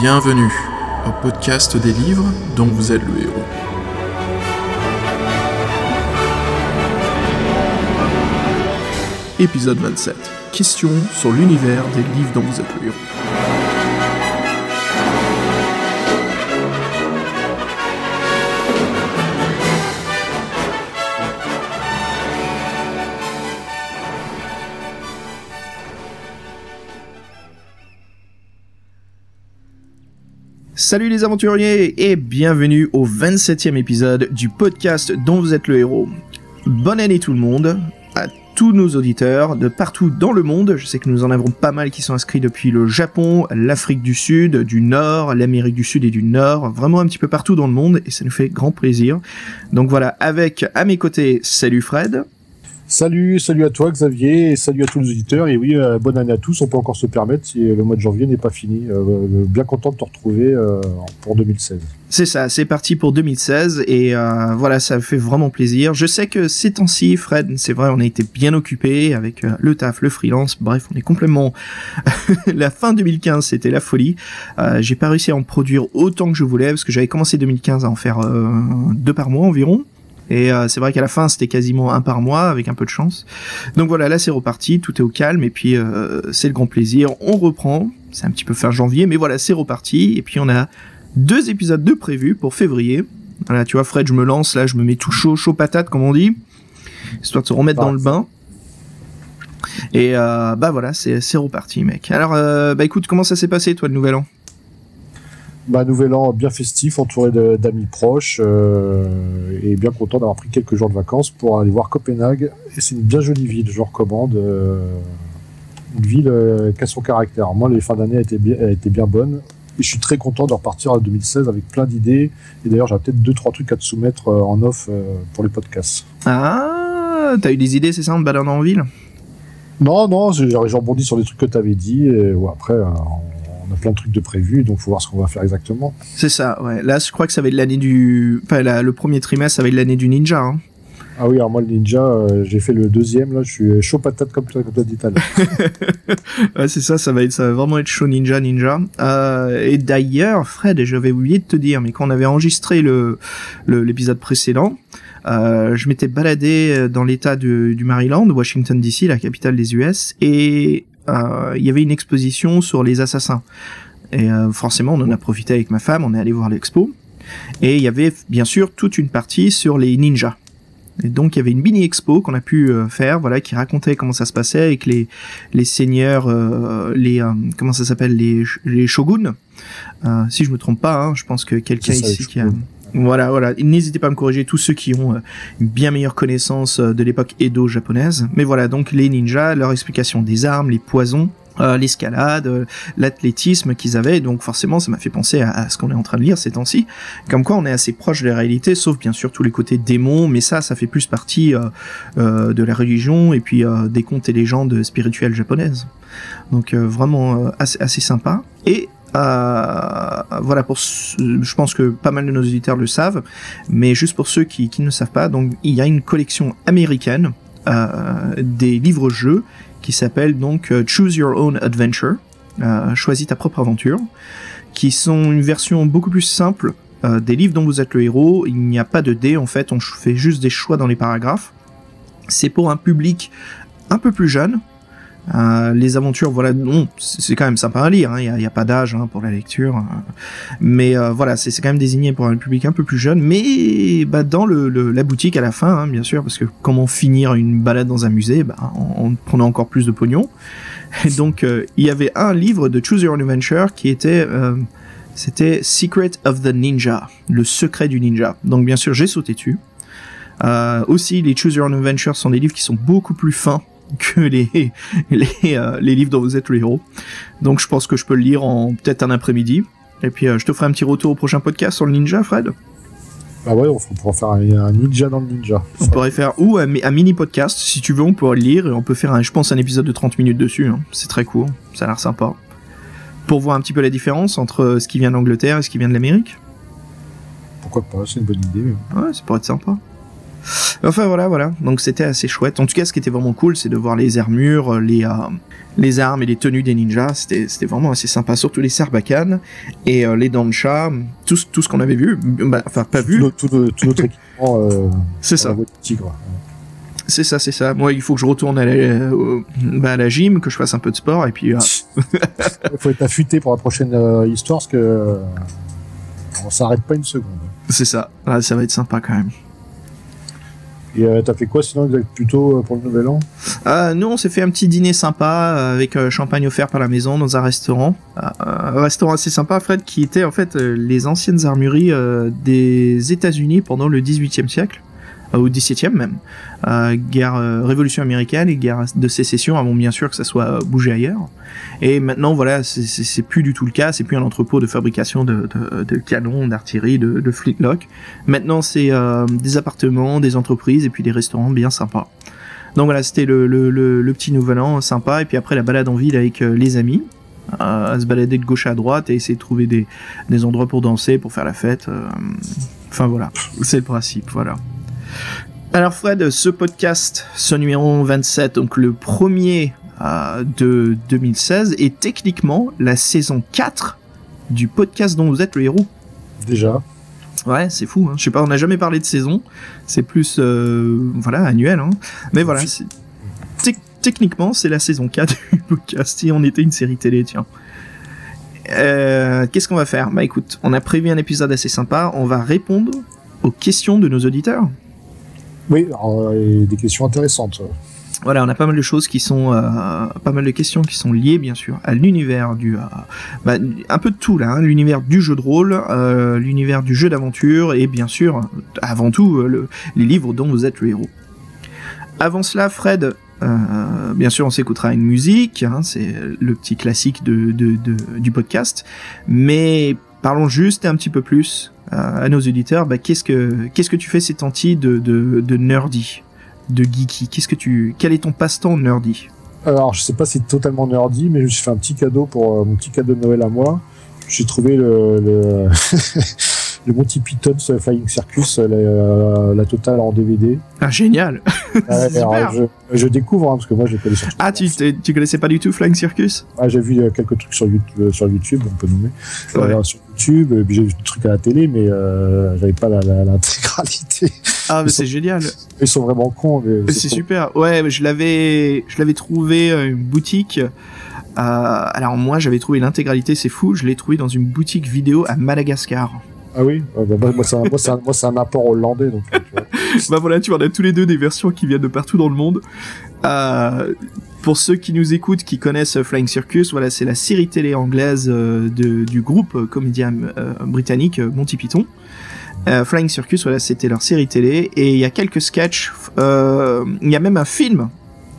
Bienvenue au podcast des livres dont vous êtes le héros. Épisode 27. Question sur l'univers des livres dont vous êtes le héros. Salut les aventuriers et bienvenue au 27e épisode du podcast dont vous êtes le héros. Bonne année tout le monde, à tous nos auditeurs de partout dans le monde. Je sais que nous en avons pas mal qui sont inscrits depuis le Japon, l'Afrique du Sud, du Nord, l'Amérique du Sud et du Nord, vraiment un petit peu partout dans le monde et ça nous fait grand plaisir. Donc voilà, avec à mes côtés, salut Fred. Salut, salut à toi Xavier, et salut à tous les auditeurs. Et oui, euh, bonne année à tous. On peut encore se permettre si le mois de janvier n'est pas fini. Euh, euh, bien content de te retrouver pour 2016. C'est ça, c'est parti pour 2016 et voilà, ça fait vraiment plaisir. Je sais que ces temps-ci, Fred, c'est vrai, on a été bien occupé avec le taf, le freelance. Bref, on est complètement. la fin 2015, c'était la folie. J'ai pas réussi à en produire autant que je voulais parce que j'avais commencé 2015 à en faire deux par mois environ. Et euh, c'est vrai qu'à la fin, c'était quasiment un par mois, avec un peu de chance. Donc voilà, là c'est reparti, tout est au calme, et puis euh, c'est le grand plaisir. On reprend, c'est un petit peu fin janvier, mais voilà, c'est reparti. Et puis on a deux épisodes de prévus pour février. Voilà, tu vois, Fred, je me lance, là, je me mets tout chaud, chaud patate, comme on dit, histoire de se remettre dans le bain. Et euh, bah voilà, c'est reparti, mec. Alors, bah écoute, comment ça s'est passé, toi, le nouvel an? Bah, nouvel an bien festif, entouré d'amis proches, euh, et bien content d'avoir pris quelques jours de vacances pour aller voir Copenhague. Et c'est une bien jolie ville, je recommande. Euh, une ville euh, qui a son caractère. Moi, les fins d'année étaient bien, étaient bien bonnes. Et je suis très content de repartir en 2016 avec plein d'idées. Et d'ailleurs, j'ai peut-être deux, trois trucs à te soumettre en off pour les podcasts. Ah, t'as eu des idées, c'est ça, en te baladant en ville? Non, non, j'ai rebondi sur des trucs que t'avais dit. Et, ouais, après, on a plein de trucs de prévus, donc faut voir ce qu'on va faire exactement. C'est ça, ouais. Là, je crois que ça va être l'année du. Enfin, le premier trimestre, ça va être l'année du ninja. Hein. Ah oui, alors moi, le ninja, euh, j'ai fait le deuxième, là, je suis chaud patate comme, comme toi dit ouais, c'est ça, ça va, être, ça va vraiment être chaud ninja, ninja. Euh, et d'ailleurs, Fred, j'avais oublié de te dire, mais quand on avait enregistré le l'épisode précédent, euh, je m'étais baladé dans l'état du Maryland, Washington DC, la capitale des US, et il y avait une exposition sur les assassins. Et euh, forcément, on en a profité avec ma femme, on est allé voir l'expo. Et il y avait bien sûr toute une partie sur les ninjas. Et donc il y avait une mini expo qu'on a pu euh, faire, voilà, qui racontait comment ça se passait avec les les seigneurs, les comment ça s'appelle, les les shoguns. si je me trompe pas, hein, je pense que quelqu'un ici qui a voilà, voilà. N'hésitez pas à me corriger tous ceux qui ont euh, une bien meilleure connaissance euh, de l'époque Edo japonaise. Mais voilà, donc les ninjas, leur explication des armes, les poisons, euh, l'escalade, l'athlétisme qu'ils avaient. Donc forcément, ça m'a fait penser à, ce qu'on est en train de lire ces temps-ci. Comme quoi, on est assez proche de la réalité, sauf bien sûr tous les côtés démons. Mais ça, ça fait plus partie de la religion et puis des contes et légendes spirituelles japonaises. Donc vraiment assez, assez sympa. Et euh, voilà, pour, je pense que pas mal de nos auditeurs le savent, mais juste pour ceux qui, qui ne savent pas, donc il y a une collection américaine euh, des livres-jeux qui s'appelle donc euh, Choose Your Own Adventure, choisis ta propre aventure, qui sont une version beaucoup plus simple des livres dont vous êtes le héros. Il n'y a pas de dés en fait, on fait juste des choix dans les paragraphes. C'est pour un public un peu plus jeune, euh, les aventures, voilà, non, c'est quand même sympa à lire. Il hein, n'y a, pas d'âge hein, pour la lecture, hein. mais euh, voilà, c'est quand même désigné pour un public un peu plus jeune. Mais bah, dans la boutique à la fin, hein, bien sûr, parce que comment finir une balade dans un musée, bah, en, prenant encore plus de pognon. Et donc, euh, il y avait un livre de Choose Your Own Adventure qui était c'était Secret of the Ninja, le secret du ninja. Donc bien sûr, j'ai sauté dessus. aussi, les Choose Your Own Adventure sont des livres qui sont beaucoup plus fins que les les, euh, les, livres dont vous êtes le héros. Donc je pense que je peux le lire en peut-être un après-midi. Et puis euh, je te ferai un petit retour au prochain podcast sur le ninja, Fred. Bah ouais, on pourra faire un, ninja dans le ninja. On pourrait faire ou un, mini podcast, si tu veux, on pourrait le lire et on peut faire, un, je pense, un épisode de 30 minutes dessus. Hein. C'est très court, ça a l'air sympa. Pour voir un petit peu la différence entre ce qui vient d'Angleterre et ce qui vient de l'Amérique. Pourquoi pas, c'est une bonne idée. Ouais, ça pourrait être sympa. Enfin voilà, voilà. Donc c'était assez chouette. En tout cas, ce qui était vraiment cool, c'est de voir les armures, les, euh, les armes et les tenues des ninjas, c'était c'était vraiment assez sympa, surtout les Sarbacane et euh, les dents de chat, tout, ce- tout ce qu'on avait vu, bah, enfin pas vu, tout, notre- tout notre équipement. Euh, c'est ça. tigre. C'est ça, c'est ça. Moi, il faut que je retourne à la, euh, bah, à la gym, que je fasse un peu de sport, et puis... euh, Il faut être affûté pour la prochaine euh, histoire parce que euh, on s'arrête pas une seconde. c'est ça. Ah, ça va être sympa quand même. Et euh, t'as fait quoi sinon plutôt euh, pour le nouvel an? Euh, nous, on s'est fait un petit dîner sympa avec champagne offert par la maison dans un restaurant. Un restaurant assez sympa, Fred, qui était en fait les anciennes armureries des États-Unis pendant le 18e siècle, au 17e même. Euh, guerre, euh, révolution américaine et guerre de sécession avant bien sûr que ça soit euh, bougé ailleurs. Et maintenant, voilà, c'est- plus du tout le cas. C'est plus un entrepôt de fabrication de, canons, d'artillerie, de, de flintlock. Maintenant, c'est euh, des appartements, des entreprises et puis des restaurants bien sympas. Donc voilà, c'était le, petit nouvel an sympa. Et puis après, la balade en ville avec euh, les amis. euh, à se balader de gauche à droite et essayer de trouver des, endroits pour danser, pour faire la fête. euh, Enfin voilà, c'est le principe, voilà. Alors Fred, ce podcast, ce numéro 27, donc le premier euh, de 2016, est techniquement la saison 4 du podcast dont vous êtes le héros. Déjà. Ouais, c'est fou. Hein. Je sais pas, on n'a jamais parlé de saison. C'est plus, euh, voilà, annuel. Hein. Mais voilà, techniquement, c'est la saison 4 du podcast. Si on était une série télé, tiens. Euh, Qu'est-ce qu'on va faire? Bah écoute, on a prévu un épisode assez sympa. On va répondre aux questions de nos auditeurs. Oui, euh, des questions intéressantes. Voilà, on a pas mal de choses qui sont, euh, pas mal de questions qui sont liées bien sûr à l'univers du, euh, bah, un peu de tout là, hein, l'univers du jeu de rôle, l'univers du jeu d'aventure et bien sûr, avant tout, le- les livres dont vous êtes le héros. Avant cela, Fred, bien sûr, on s'écoutera une musique, hein, c'est le petit classique de, du podcast, mais parlons juste un petit peu plus à nos auditeurs. Bah, qu'est-ce que qu'est-ce que tu fais ces temps-ci de, de, de nerdy de geeky? Qu'est-ce que tu, quel est ton passe-temps nerdy? Alors, je sais pas si c'est totalement nerdy, mais je me suis fait un petit cadeau pour euh, mon petit cadeau de Noël à moi. J'ai trouvé le, le, le Monty Python's Flying Circus, la, euh, la totale en DVD. Ah génial Ouais, super. je, je découvre, hein, parce que moi, je connais surtout. Ah tu, tu connaissais pas du tout Flying Circus? Ah, j'ai vu euh, quelques trucs sur YouTube, euh, sur YouTube on peut nommer. Ouais. Euh, sur YouTube, j'ai vu des trucs à la télé, mais euh, j'avais pas l'intégralité. Ah mais c'est génial Ils sont vraiment cons. C'est super. Ouais, je l'avais, je l'avais trouvé une boutique. euh, alors moi, j'avais trouvé l'intégralité, c'est fou. Je l'ai trouvé dans une boutique vidéo à Madagascar. Ah oui Ah bah, moi, moi, c'est un, apport hollandais. Donc, euh, tu vois. bah voilà, tu vois, on a tous les deux des versions qui viennent de partout dans le monde. Euh, pour ceux qui nous écoutent, qui connaissent euh, Flying Circus, voilà, c'est la série télé anglaise euh, de, du groupe euh, comédien euh, britannique euh, Monty Python. Euh, Flying Circus, voilà, c'était leur série télé, et il y a quelques sketchs. euh, Il y a même un film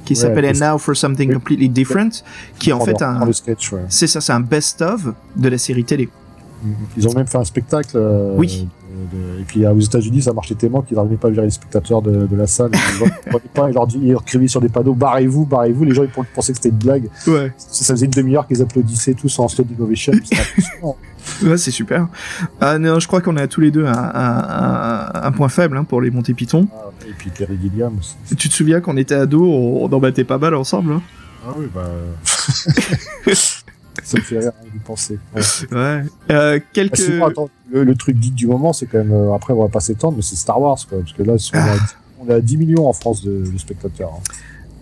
qui s'appelle Now for Something. Completely Different, qui est en fait un, c'est ça, c'est un best-of de la série télé. Ils ont même fait un spectacle. euh, Oui. de- de- et puis euh, aux États-Unis, ça marchait tellement qu'ils n'arrivaient pas à virer les spectateurs de, de la salle. Ils leur pas, ils leur écrivaient sur des panneaux barrez-vous, barrez-vous. Les gens ils pensaient que c'était une blague. Ouais. Ça ça faisait une demi-heure qu'ils applaudissaient tous en standing ovation. Ouais, c'est super. Ah non, je crois qu'on a tous les deux un, un, un- un point faible hein, pour les Monty Python. Ah, et puis Terry Gilliam aussi. Tu te souviens qu'on était ados, on, on en battait pas mal ensemble. Hein? Ah oui, bah. ça me fait rire hein, d'y penser. Ouais. ouais. Euh, Ah, quelques. sinon, attends, le, le truc geek du moment, c'est quand même. euh, après, on va pas s'étendre, mais c'est Star Wars, quoi. Parce que là, on, Ah. a, on est à 10 millions en France de, de spectateurs. hein.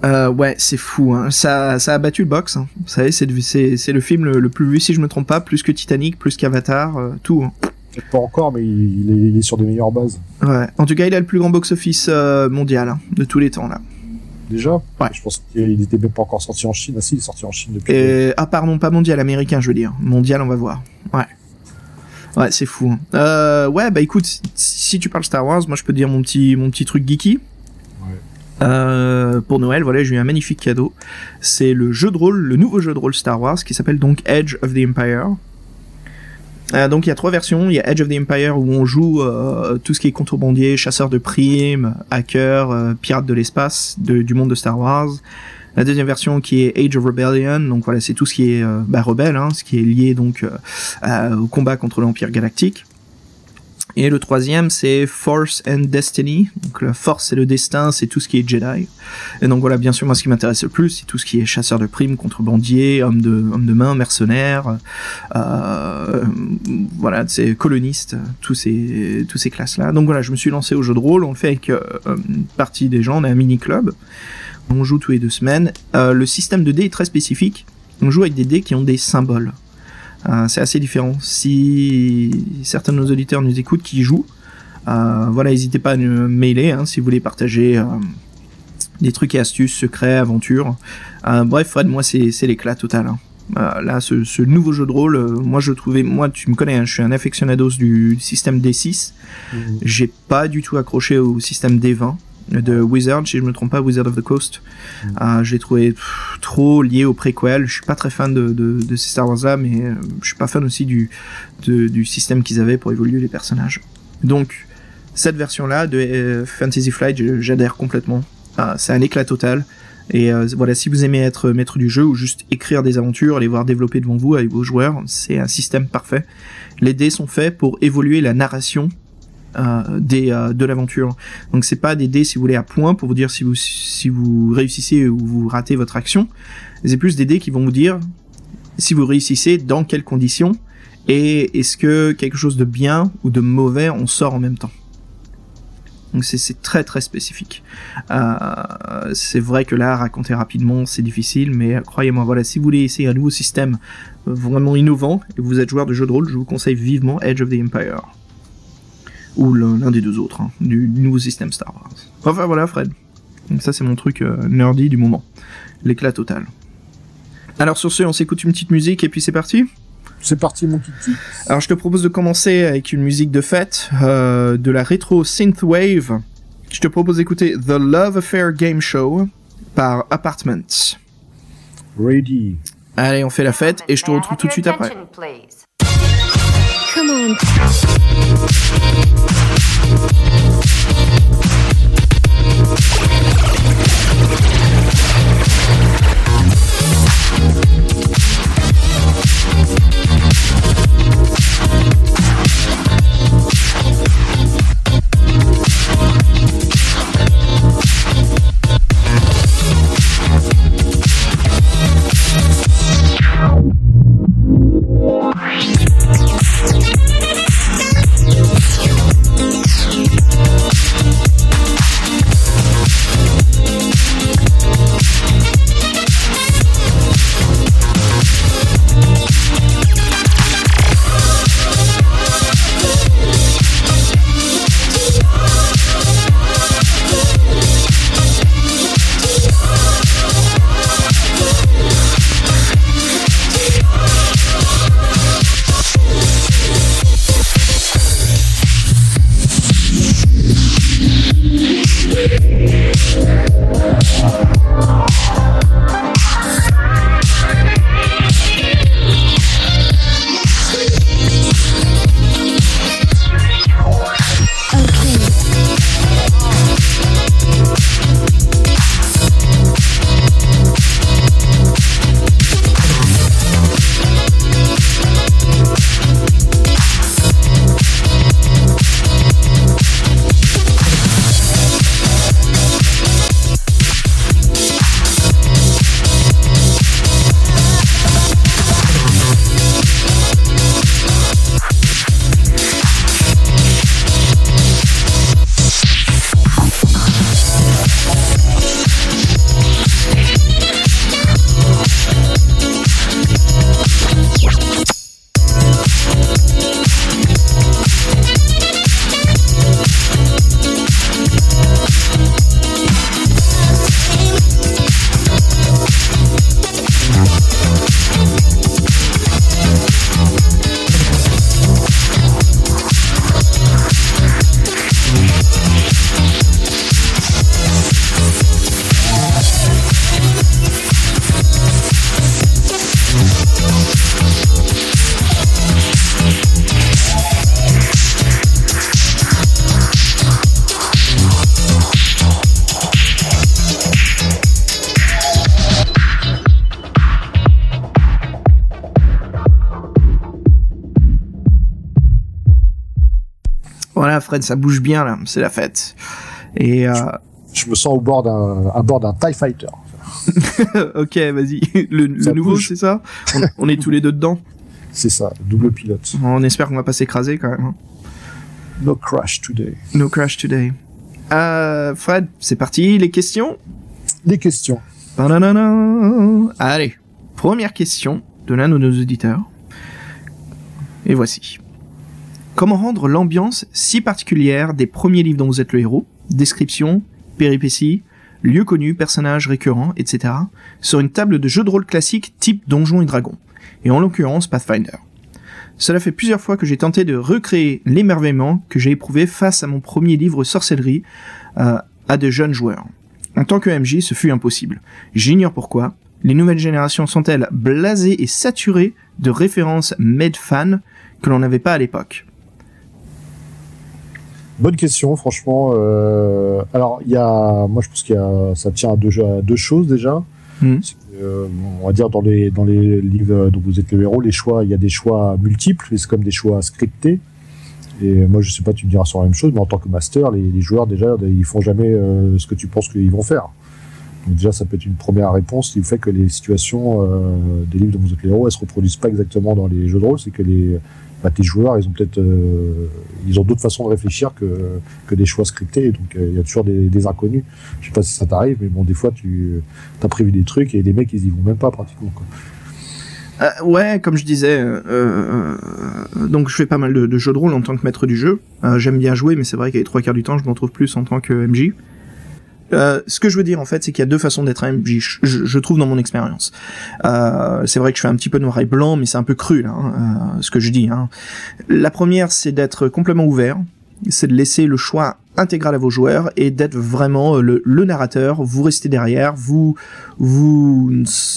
Euh, ouais, c'est fou. Hein. Ça, ça a battu le box. Hein. Vous savez, c'est le film le, le plus vu, si je me trompe pas, plus que Titanic, plus qu'Avatar, tout. hein. Peut-être pas encore, mais il, il est, il est sur des meilleures bases. Ouais. En tout cas, il a le plus grand box-office mondial de tous les temps là. Déjà Ouais. Je pense qu'il était même pas encore sorti en Chine. Ah si, il est sorti en Chine depuis. Et... Ah pardon, pas mondial, américain, je veux dire. Mondial, on va voir. Ouais. Ouais, c'est fou. hein. Euh, ouais, bah écoute, si- si tu parles Star Wars, moi je peux te dire mon petit, mon petit truc geeky. Ouais. Euh, pour Noël, voilà, j'ai eu un magnifique cadeau. C'est le jeu de rôle, le nouveau jeu de rôle Star Wars qui s'appelle donc Edge of the Empire. Euh, donc il y a trois versions. Il y a Edge of the Empire où on joue euh, tout ce qui est contrebandier, chasseur de primes, hacker, euh, pirate de l'espace, du monde de Star Wars. La deuxième version qui est Age of Rebellion, donc voilà, c'est tout ce qui est euh, bah, rebelle, hein, ce qui est lié donc euh, au combat contre l'Empire galactique. Et le troisième, c'est Force and Destiny. Donc la force et le destin, c'est tout ce qui est Jedi. Et donc voilà, bien sûr, moi, ce qui m'intéresse le plus, c'est tout ce qui est chasseur de primes, contrebandier, homme de, de main, mercenaire, euh, voilà, c'est coloniste, tous ces, tous ces classes-là. Donc voilà, je me suis lancé au jeu de rôle. On le fait avec euh, une partie des gens. On a un mini club. On joue tous les deux semaines. Euh, le système de dés est très spécifique. On joue avec des dés qui ont des symboles. Euh, c'est assez différent. Si certains de nos auditeurs nous écoutent qui jouent, euh, voilà, n'hésitez pas à nous mailer hein, si vous voulez partager euh, des trucs et astuces, secrets, aventures. bref, Fred, moi c'est l'éclat total. Hein. là, ce, nouveau jeu de rôle, moi je trouvais, moi tu me connais, hein, je suis un affectionnados du système D6. Mmh. J'ai pas du tout accroché au système D20 de Wizard, si je me trompe pas, Wizard of the Coast. Mm. Euh, je l'ai trouvé trop lié au préquel. Je suis pas très fan de, de, de ces Star Wars là, mais euh, je suis pas fan aussi du, du système qu'ils avaient pour évoluer les personnages. Donc, cette version là de euh, Fantasy Flight, j'adhère complètement. c'est un éclat total. Et voilà, si vous aimez être maître du jeu ou juste écrire des aventures, les voir développer devant vous avec vos joueurs, c'est un système parfait. Les dés sont faits pour évoluer la narration euh, des, euh, de l'aventure. Donc c'est pas des dés si vous voulez à points pour vous dire si vous si vous réussissez ou vous ratez votre action. C'est plus des dés qui vont vous dire si vous réussissez dans quelles conditions et est-ce que quelque chose de bien ou de mauvais on sort en même temps. Donc c'est très très spécifique. Euh, c'est vrai que là, raconter rapidement, c'est difficile, mais croyez-moi, voilà, si vous voulez essayer un nouveau système vraiment innovant et vous êtes joueur de jeu de rôle, je vous conseille vivement Edge of the Empire ou l'un des deux autres, hein, du, nouveau système Star Wars. Enfin voilà Fred. Donc ça c'est mon truc euh, nerdy du moment. L'éclat total. Alors sur ce, on s'écoute une petite musique et puis c'est parti C'est parti mon kiki. Alors je te propose de commencer avec une musique de fête, euh, de la rétro synthwave. Je te propose d'écouter The Love Affair Game Show par Apartments. Ready. Allez, on fait la fête et je te retrouve tout de suite après. Come on. Fred, ça bouge bien là, c'est la fête. Et euh... je me sens au bord d'un à bord d'un Tie Fighter. ok, vas-y. Le, le nouveau, c'est ça? On, on, est tous les deux dedans? C'est ça, double pilote. On espère qu'on va pas s'écraser quand même. Hein. No crash today. No crash today. Euh, Fred, c'est parti, les questions? Les questions. Allez, première question de l'un de nos auditeurs. Et voici. Comment rendre l'ambiance si particulière des premiers livres dont vous êtes le héros? Description, péripéties, lieux connus, personnages récurrents, etc. sur une table de jeu de rôle classique type Donjons et Dragons, et en l'occurrence Pathfinder. Cela fait plusieurs fois que j'ai tenté de recréer l'émerveillement que j'ai éprouvé face à mon premier livre sorcellerie euh, à de jeunes joueurs. En tant que MJ, ce fut impossible. J'ignore pourquoi. Les nouvelles générations sont-elles blasées et saturées de références med-fan que l'on n'avait pas à l'époque? Bonne question, franchement. Euh, alors, il y a, moi, je pense qu'il y a, ça tient à deux, à deux choses déjà. Hmm. Euh, on va dire dans les dans les livres dont vous êtes le héros, les choix, il y a des choix multiples, c'est comme des choix scriptés. Et moi, je sais pas, tu me diras sur la même chose, mais en tant que master, les, les joueurs déjà, ils font jamais euh, ce que tu penses qu'ils vont faire. Donc déjà, ça peut être une première réponse qui fait que les situations euh, des livres dont vous êtes le héros, elles se reproduisent pas exactement dans les jeux de rôle, c'est que les bah, tes joueurs, ils ont peut-être, euh, ils ont d'autres façons de réfléchir que, que des choix scriptés. Donc il y a toujours des, inconnus. Je sais pas si ça t'arrive, mais bon, des fois tu as prévu des trucs et les mecs ils y vont même pas pratiquement. Euh, ouais, comme je disais, euh, euh, donc je fais pas mal de, de, jeux de rôle en tant que maître du jeu. J'aime bien jouer, mais c'est vrai qu'à les trois quarts du temps, je m'en trouve plus en tant que MJ. Euh, ce que je veux dire en fait, c'est qu'il y a deux façons d'être un MJ, je, je, trouve dans mon expérience. Euh, c'est vrai que je fais un petit peu noir et blanc, mais c'est un peu cru là, hein, euh, ce que je dis. Hein. La première, c'est d'être complètement ouvert, c'est de laisser le choix intégral à vos joueurs et d'être vraiment le, le, narrateur. Vous restez derrière, vous vous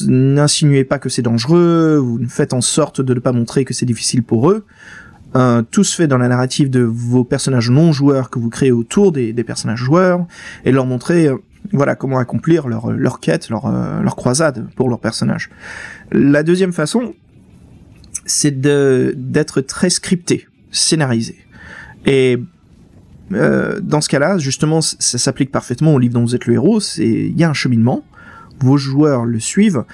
n'insinuez pas que c'est dangereux, vous faites en sorte de ne pas montrer que c'est difficile pour eux. Euh, tout se fait dans la narrative de vos personnages non joueurs que vous créez autour des, personnages joueurs et leur montrer euh, voilà comment accomplir leur, leur quête, leur, euh, leur croisade pour leurs personnages. La deuxième façon, c'est d'être très scripté, scénarisé. Et euh, dans ce cas-là, justement, ça s'applique parfaitement au livre dont vous êtes le héros. C'est il y a un cheminement, vos joueurs le suivent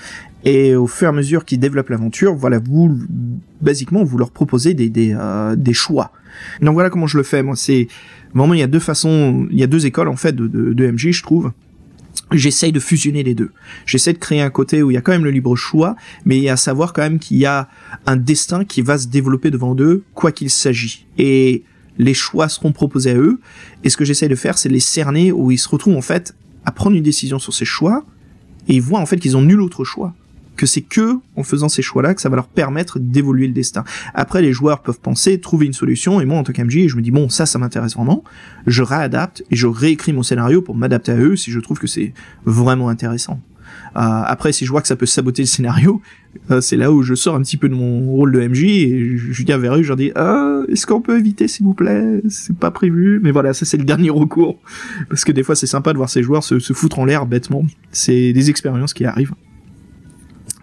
et au fur et à mesure qu'ils développent l'aventure, voilà, vous, basiquement, vous leur proposez des, des, euh, des choix. Donc voilà comment je le fais, moi. C'est vraiment, il y a deux façons, il y a deux écoles, en fait, de, de, de MJ, je trouve. J'essaye de fusionner les deux. J'essaie de créer un côté où il y a quand même le libre choix, mais il y a à savoir quand même qu'il y a un destin qui va se développer devant eux, quoi qu'il s'agit. Et les choix seront proposés à eux. Et ce que j'essaie de faire, c'est les cerner où ils se retrouvent, en fait, à prendre une décision sur ces choix, et ils voient, en fait, qu'ils ont nul autre choix que c'est que en faisant ces choix-là que ça va leur permettre d'évoluer le destin. Après, les joueurs peuvent penser, trouver une solution, et moi, en tant qu'MJ, je me dis, bon, ça, ça m'intéresse vraiment, je réadapte, et je réécris mon scénario pour m'adapter à eux si je trouve que c'est vraiment intéressant. Euh, après, si je vois que ça peut saboter le scénario, euh, c'est là où je sors un petit peu de mon rôle de MJ et je viens vers eux, je leur dis ah, est-ce qu'on peut éviter s'il vous plaît? C'est pas prévu, mais voilà, ça c'est le dernier recours parce que des fois c'est sympa de voir ces joueurs se, se foutre en l'air bêtement. C'est des expériences qui arrivent.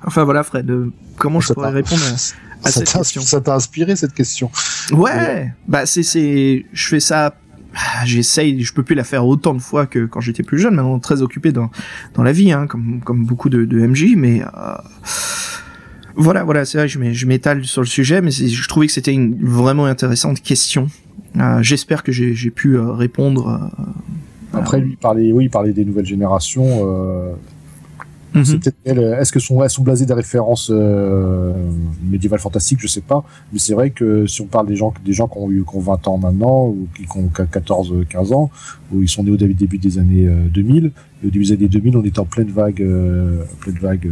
Enfin voilà, Fred, euh, comment je pourrais répondre à, à cette question? Ça t'a inspiré cette question? Ouais, bah c'est c'est, je fais ça. J'essaye, je peux plus la faire autant de fois que quand j'étais plus jeune. Maintenant, très occupé dans dans la vie, hein, comme comme beaucoup de, de MJ, mais. Euh... Voilà, voilà, c'est vrai, je m'étale sur le sujet, mais je trouvais que c'était une vraiment intéressante question. Euh, J'espère que j'ai pu répondre. Euh, Après, lui, il parlait, oui, parlait des nouvelles générations. Euh, Mhm. Est-ce que sont, elles sont blasées des références euh, médiévales fantastiques? Je sais pas. Mais c'est vrai que si on parle des gens, des gens qui ont eu qui ont 20 ans maintenant ou qui ont 14, 15 ans, où ils sont nés au début des années 2000. Euh, et au début des années 2000, on était en pleine vague, euh, pleine vague. Euh,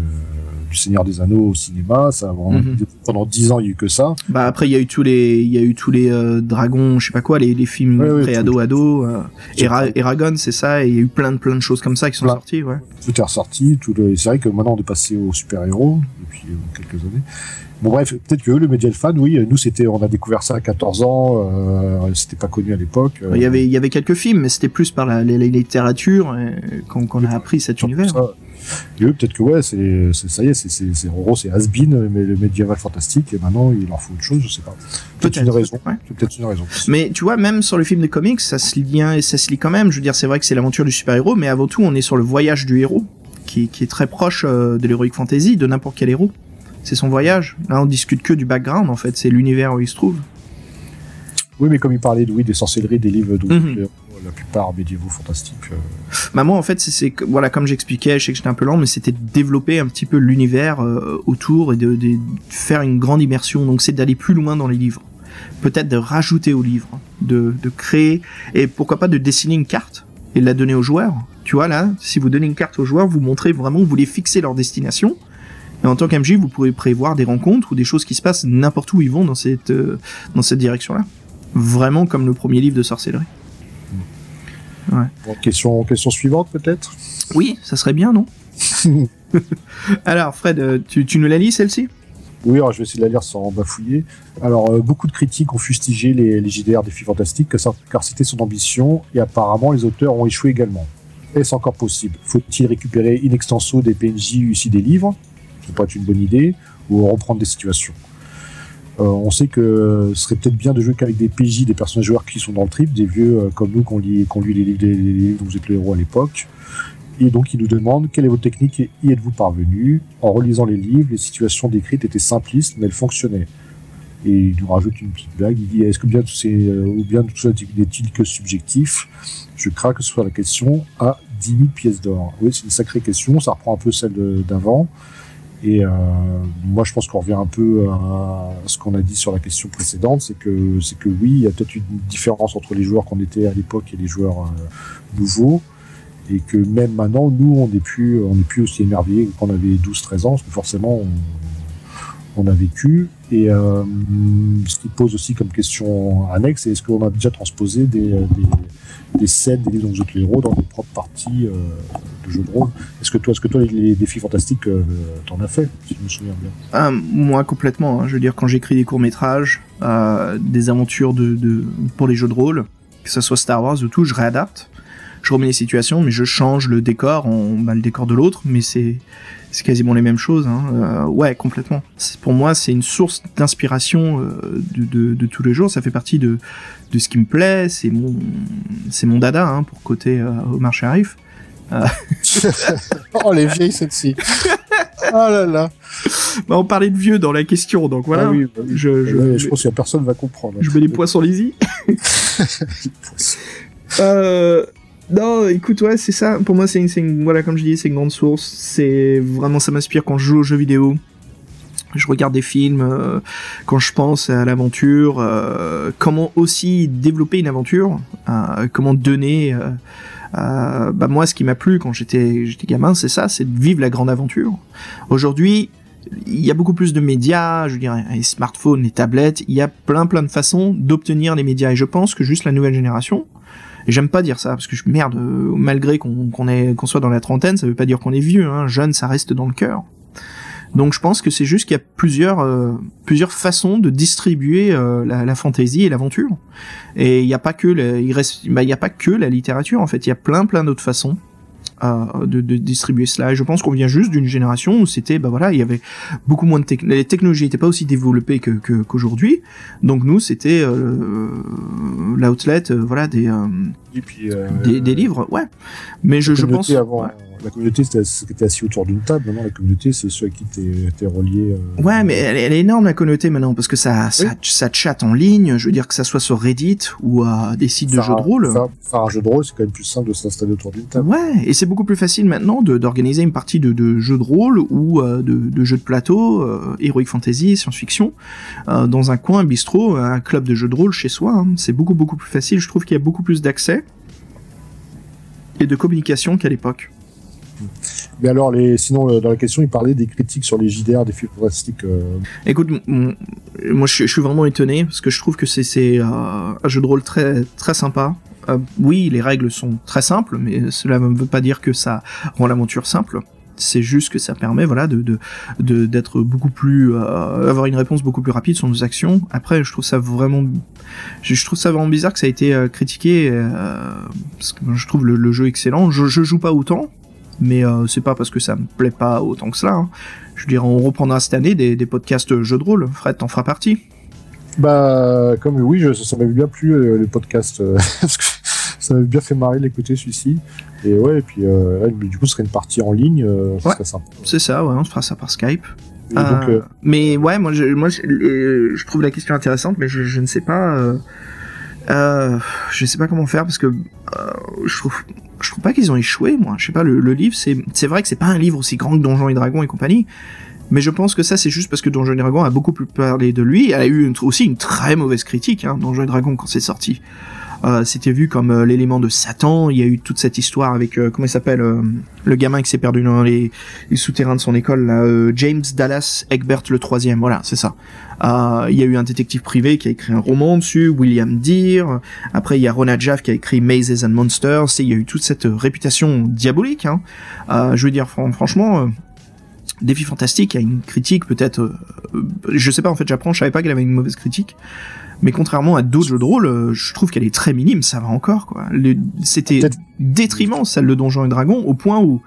du Seigneur des Anneaux au cinéma, ça mm -hmm. pendant dix ans il y a eu que ça. Bah après il y a eu tous les il y a eu tous les euh, dragons, je sais pas quoi, les, les films ouais, pré ado ado, euh, Eragon c'est ça et il y a eu plein de plein de choses comme ça qui sont Voilà. sorties, ouais. Tout est ressorti, tout le... c'est vrai que maintenant on est passé aux super héros depuis euh, quelques années. Bon bref, peut-être que eux, le Medial fan, oui, nous c'était, on a découvert ça à 14 ans, euh, c'était pas connu à l'époque. Il y avait il y avait quelques films mais c'était plus par la, la, la littérature euh, qu'on a appris cet univers. Ça. Et eux, peut-être que ouais, c'est, ça y est, c'est, c'est, c'est, en gros, c'est Asbin, mais le médiéval fantastique, et maintenant, il leur faut autre chose, je sais pas. Peut-être une raison. Ouais. peut-être une raison. Mais tu vois, même sur le film des comics, ça se lie bien et ça se lit quand même. Je veux dire, c'est vrai que c'est l'aventure du super-héros, mais avant tout, on est sur le voyage du héros, qui, qui est très proche euh, de l'heroic fantasy, de n'importe quel héros. C'est son voyage. Là, on discute que du background, en fait. C'est l'univers où il se trouve. Oui, mais comme il parlait de, oui, des sorcelleries, des livres de mhm. La plupart médiévaux fantastiques. Euh. Bah moi, en fait, c'est voilà, comme j'expliquais, je sais que j'étais un peu lent, mais c'était de développer un petit peu l'univers euh, autour et de, faire une grande immersion. Donc, c'est d'aller plus loin dans les livres. Peut-être de rajouter aux livres, de, de créer et pourquoi pas de dessiner une carte et de la donner aux joueurs. Tu vois là, si vous donnez une carte aux joueurs, vous montrez vraiment vous voulez fixer leur destination. Et en tant qu'MJ, vous pourrez prévoir des rencontres ou des choses qui se passent n'importe où ils vont dans cette euh, dans cette direction-là vraiment comme le premier livre de sorcellerie. Ouais. question, question suivante peut-être Oui, ça serait bien, non Alors Fred, euh, tu, tu nous la lis celle-ci? Oui, alors je vais essayer de la lire sans bafouiller. Alors, euh, beaucoup de critiques ont fustigé les, les JDR des filles fantastiques car c'était son ambition et apparemment les auteurs ont échoué également. Est-ce encore possible? Faut-il récupérer in extenso des PNJ issus des livres? Ce pourrait être une bonne idée ou reprendre des situations? Euh, on sait que ce serait peut-être bien de jouer qu'avec des PJ, des personnages joueurs qui sont dans le trip, des vieux euh, comme nous qui ont lit, lu les livres, les livres dont vous êtes le héros à l'époque. Et donc il nous demande quelle est votre technique et y êtes-vous parvenu? En relisant les livres, les situations décrites étaient simplistes, mais elles fonctionnaient. Et il nous rajoute une petite blague. Il dit est-ce que bien c'est euh, ou bien tout ça n'est-il que subjectif? Je crains que ce soit la question à 10 000 pièces d'or. Oui, c'est une sacrée question. Ça reprend un peu celle d'avant. Et euh, moi, je pense qu'on revient un peu à ce qu'on a dit sur la question précédente, c'est que c'est que oui, il y a peut-être une différence entre les joueurs qu'on était à l'époque et les joueurs euh, nouveaux, et que même maintenant, nous, on n'est plus, on n'est plus aussi émerveillés qu'on avait 12-13 ans, parce que forcément, on, on a vécu. Et euh, ce qui pose aussi comme question annexe, c'est est-ce qu'on a déjà transposé des, des, des scènes des livres dont vous héros dans des propres parties euh, de jeux de rôle? Est-ce que toi, est-ce que toi les, défis fantastiques, euh, t'en as fait, si je me souviens bien? Ah, Moi, complètement. Hein. Je veux dire, quand j'écris des courts métrages, euh, des aventures de, de, pour les jeux de rôle, que ce soit Star Wars ou tout, je réadapte. Je remets les situations, mais je change le décor, on, bah, le décor de l'autre, mais c'est c'est quasiment les mêmes choses. Hein. Euh, ouais, complètement. Pour moi, c'est une source d'inspiration euh, de, de, tous les jours. Ça fait partie de, de ce qui me plaît. C'est mon, c'est mon dada hein, pour côté euh, Omar Sharif. Euh. oh les vieilles celles-ci. oh là là. Bah, on parlait de vieux dans la question, donc voilà. Ah oui, bah Je, je, je, pense que personne va comprendre. Je mets les poissons Lizzie. euh, non, écoute, ouais, c'est ça. Pour moi, c'est une, voilà, comme je dis, c'est une grande source. C'est vraiment, ça m'inspire quand je joue aux jeux vidéo. Je regarde des films, euh, quand je pense à l'aventure, euh, comment aussi développer une aventure, euh, comment donner. bah moi, ce qui m'a plu quand j'étais j'étais gamin, c'est ça, c'est de vivre la grande aventure. Aujourd'hui, il y a beaucoup plus de médias, je dirais, les smartphones, les tablettes, il y a plein plein de façons d'obtenir les médias. Et je pense que juste la nouvelle génération, et j'aime pas dire ça parce que je merde, euh, malgré qu'on qu'on soit dans la trentaine, ça veut pas dire qu'on est vieux. Hein. Jeune, ça reste dans le cœur. Donc je pense que c'est juste qu'il y a plusieurs euh, plusieurs façons de distribuer euh, la, la fantaisie et l'aventure. Et il n'y a pas que il reste, bah, y a pas que la littérature en fait. Il y a plein plein d'autres façons de, de, distribuer cela. Et je pense qu'on vient juste d'une génération où c'était, bah voilà, il y avait beaucoup moins de technologies, les technologies n'étaient pas aussi développées que qu'aujourd'hui. Donc nous, c'était euh, l'outlet, euh, voilà, des, euh, des, des livres, ouais. Mais je, je pense. Avant, la communauté, c'était assis autour d'une table. Maintenant, la communauté, c'est ceux à qui t'es relié. Euh, ouais, mais elle, elle, est énorme, la communauté, maintenant, parce que ça, ça, ça, chatte en ligne. Je veux dire que ça soit sur Reddit ou à des sites de jeux de rôle. Faire, un jeu de rôle, c'est quand même plus simple de s'installer autour d'une table. Ouais, et c'est beaucoup plus facile maintenant d'organiser une partie de, de jeux de rôle ou euh, de, de jeux de plateau, euh, Heroic Fantasy, science-fiction, euh, dans un coin, un bistrot, un club de jeux de rôle chez soi. Hein. C'est beaucoup, beaucoup plus facile. Je trouve qu'il y a beaucoup plus d'accès et de communication qu'à l'époque. Mais alors, sinon, euh, dans la question, il parlait des critiques sur les JDR des films fantastiques. Euh. Écoute, moi, je, suis vraiment étonné parce que je trouve que c'est euh, un jeu de rôle très très sympa. oui, les règles sont très simples, mais cela ne veut pas dire que ça rend l'aventure simple. C'est juste que ça permet, voilà, d'être beaucoup plus, avoir une réponse beaucoup plus rapide sur nos actions. Après, je trouve ça vraiment, je, trouve ça vraiment bizarre que ça a été critiqué parce que je trouve le, jeu excellent. Je, je joue pas autant, mais euh, c'est pas parce que ça me plaît pas autant que cela. Hein. Je veux dire, on reprendra cette année des, des podcasts jeux de rôle. Fred, t'en feras partie. Bah, comme oui, je, ça m'avait bien plu euh, les podcasts, euh, parce que ça m'avait bien fait marrer d'écouter celui-ci. Et ouais, et puis euh, du coup, ce serait une partie en ligne, euh, ça Ouais. serait sympa. C'est ça, ouais, on se fera ça par Skype. Donc, Euh, euh, mais ouais, moi, je, moi, je, euh, je trouve la question intéressante, mais je, je ne sais pas, euh, je sais pas comment faire parce que euh, je trouve, je pas qu'ils ont échoué. Moi, je sais pas. Le, livre, c'est, vrai que c'est pas un livre aussi grand que Donjons et Dragons et compagnie, mais je pense que ça, c'est juste parce que Donjons et Dragons a beaucoup plus parlé de lui. Elle a eu aussi une très mauvaise critique, hein, Donjons et Dragons quand c'est sorti. Euh, c'était vu comme euh, l'élément de Satan. Il y a eu toute cette histoire avec euh, comment il s'appelle le gamin qui s'est perdu dans les, souterrains de son école, James Dallas Egbert le troisième. Voilà, c'est ça. Il y a eu un détective privé qui a écrit un roman dessus, William Deere. Après, il y a Ronald Jaff qui a écrit Mazes and Monsters. Il y a eu toute cette réputation diabolique. Hein. Je veux dire, fran- franchement. Défi fantastique a une critique peut-être, euh, je sais pas en fait, j'apprends, je savais pas qu'elle avait une mauvaise critique, mais contrairement à d'autres jeux de rôle, euh, je trouve qu'elle est très minime, ça va encore quoi. C'était détriment celle de Donjons et Dragons au point où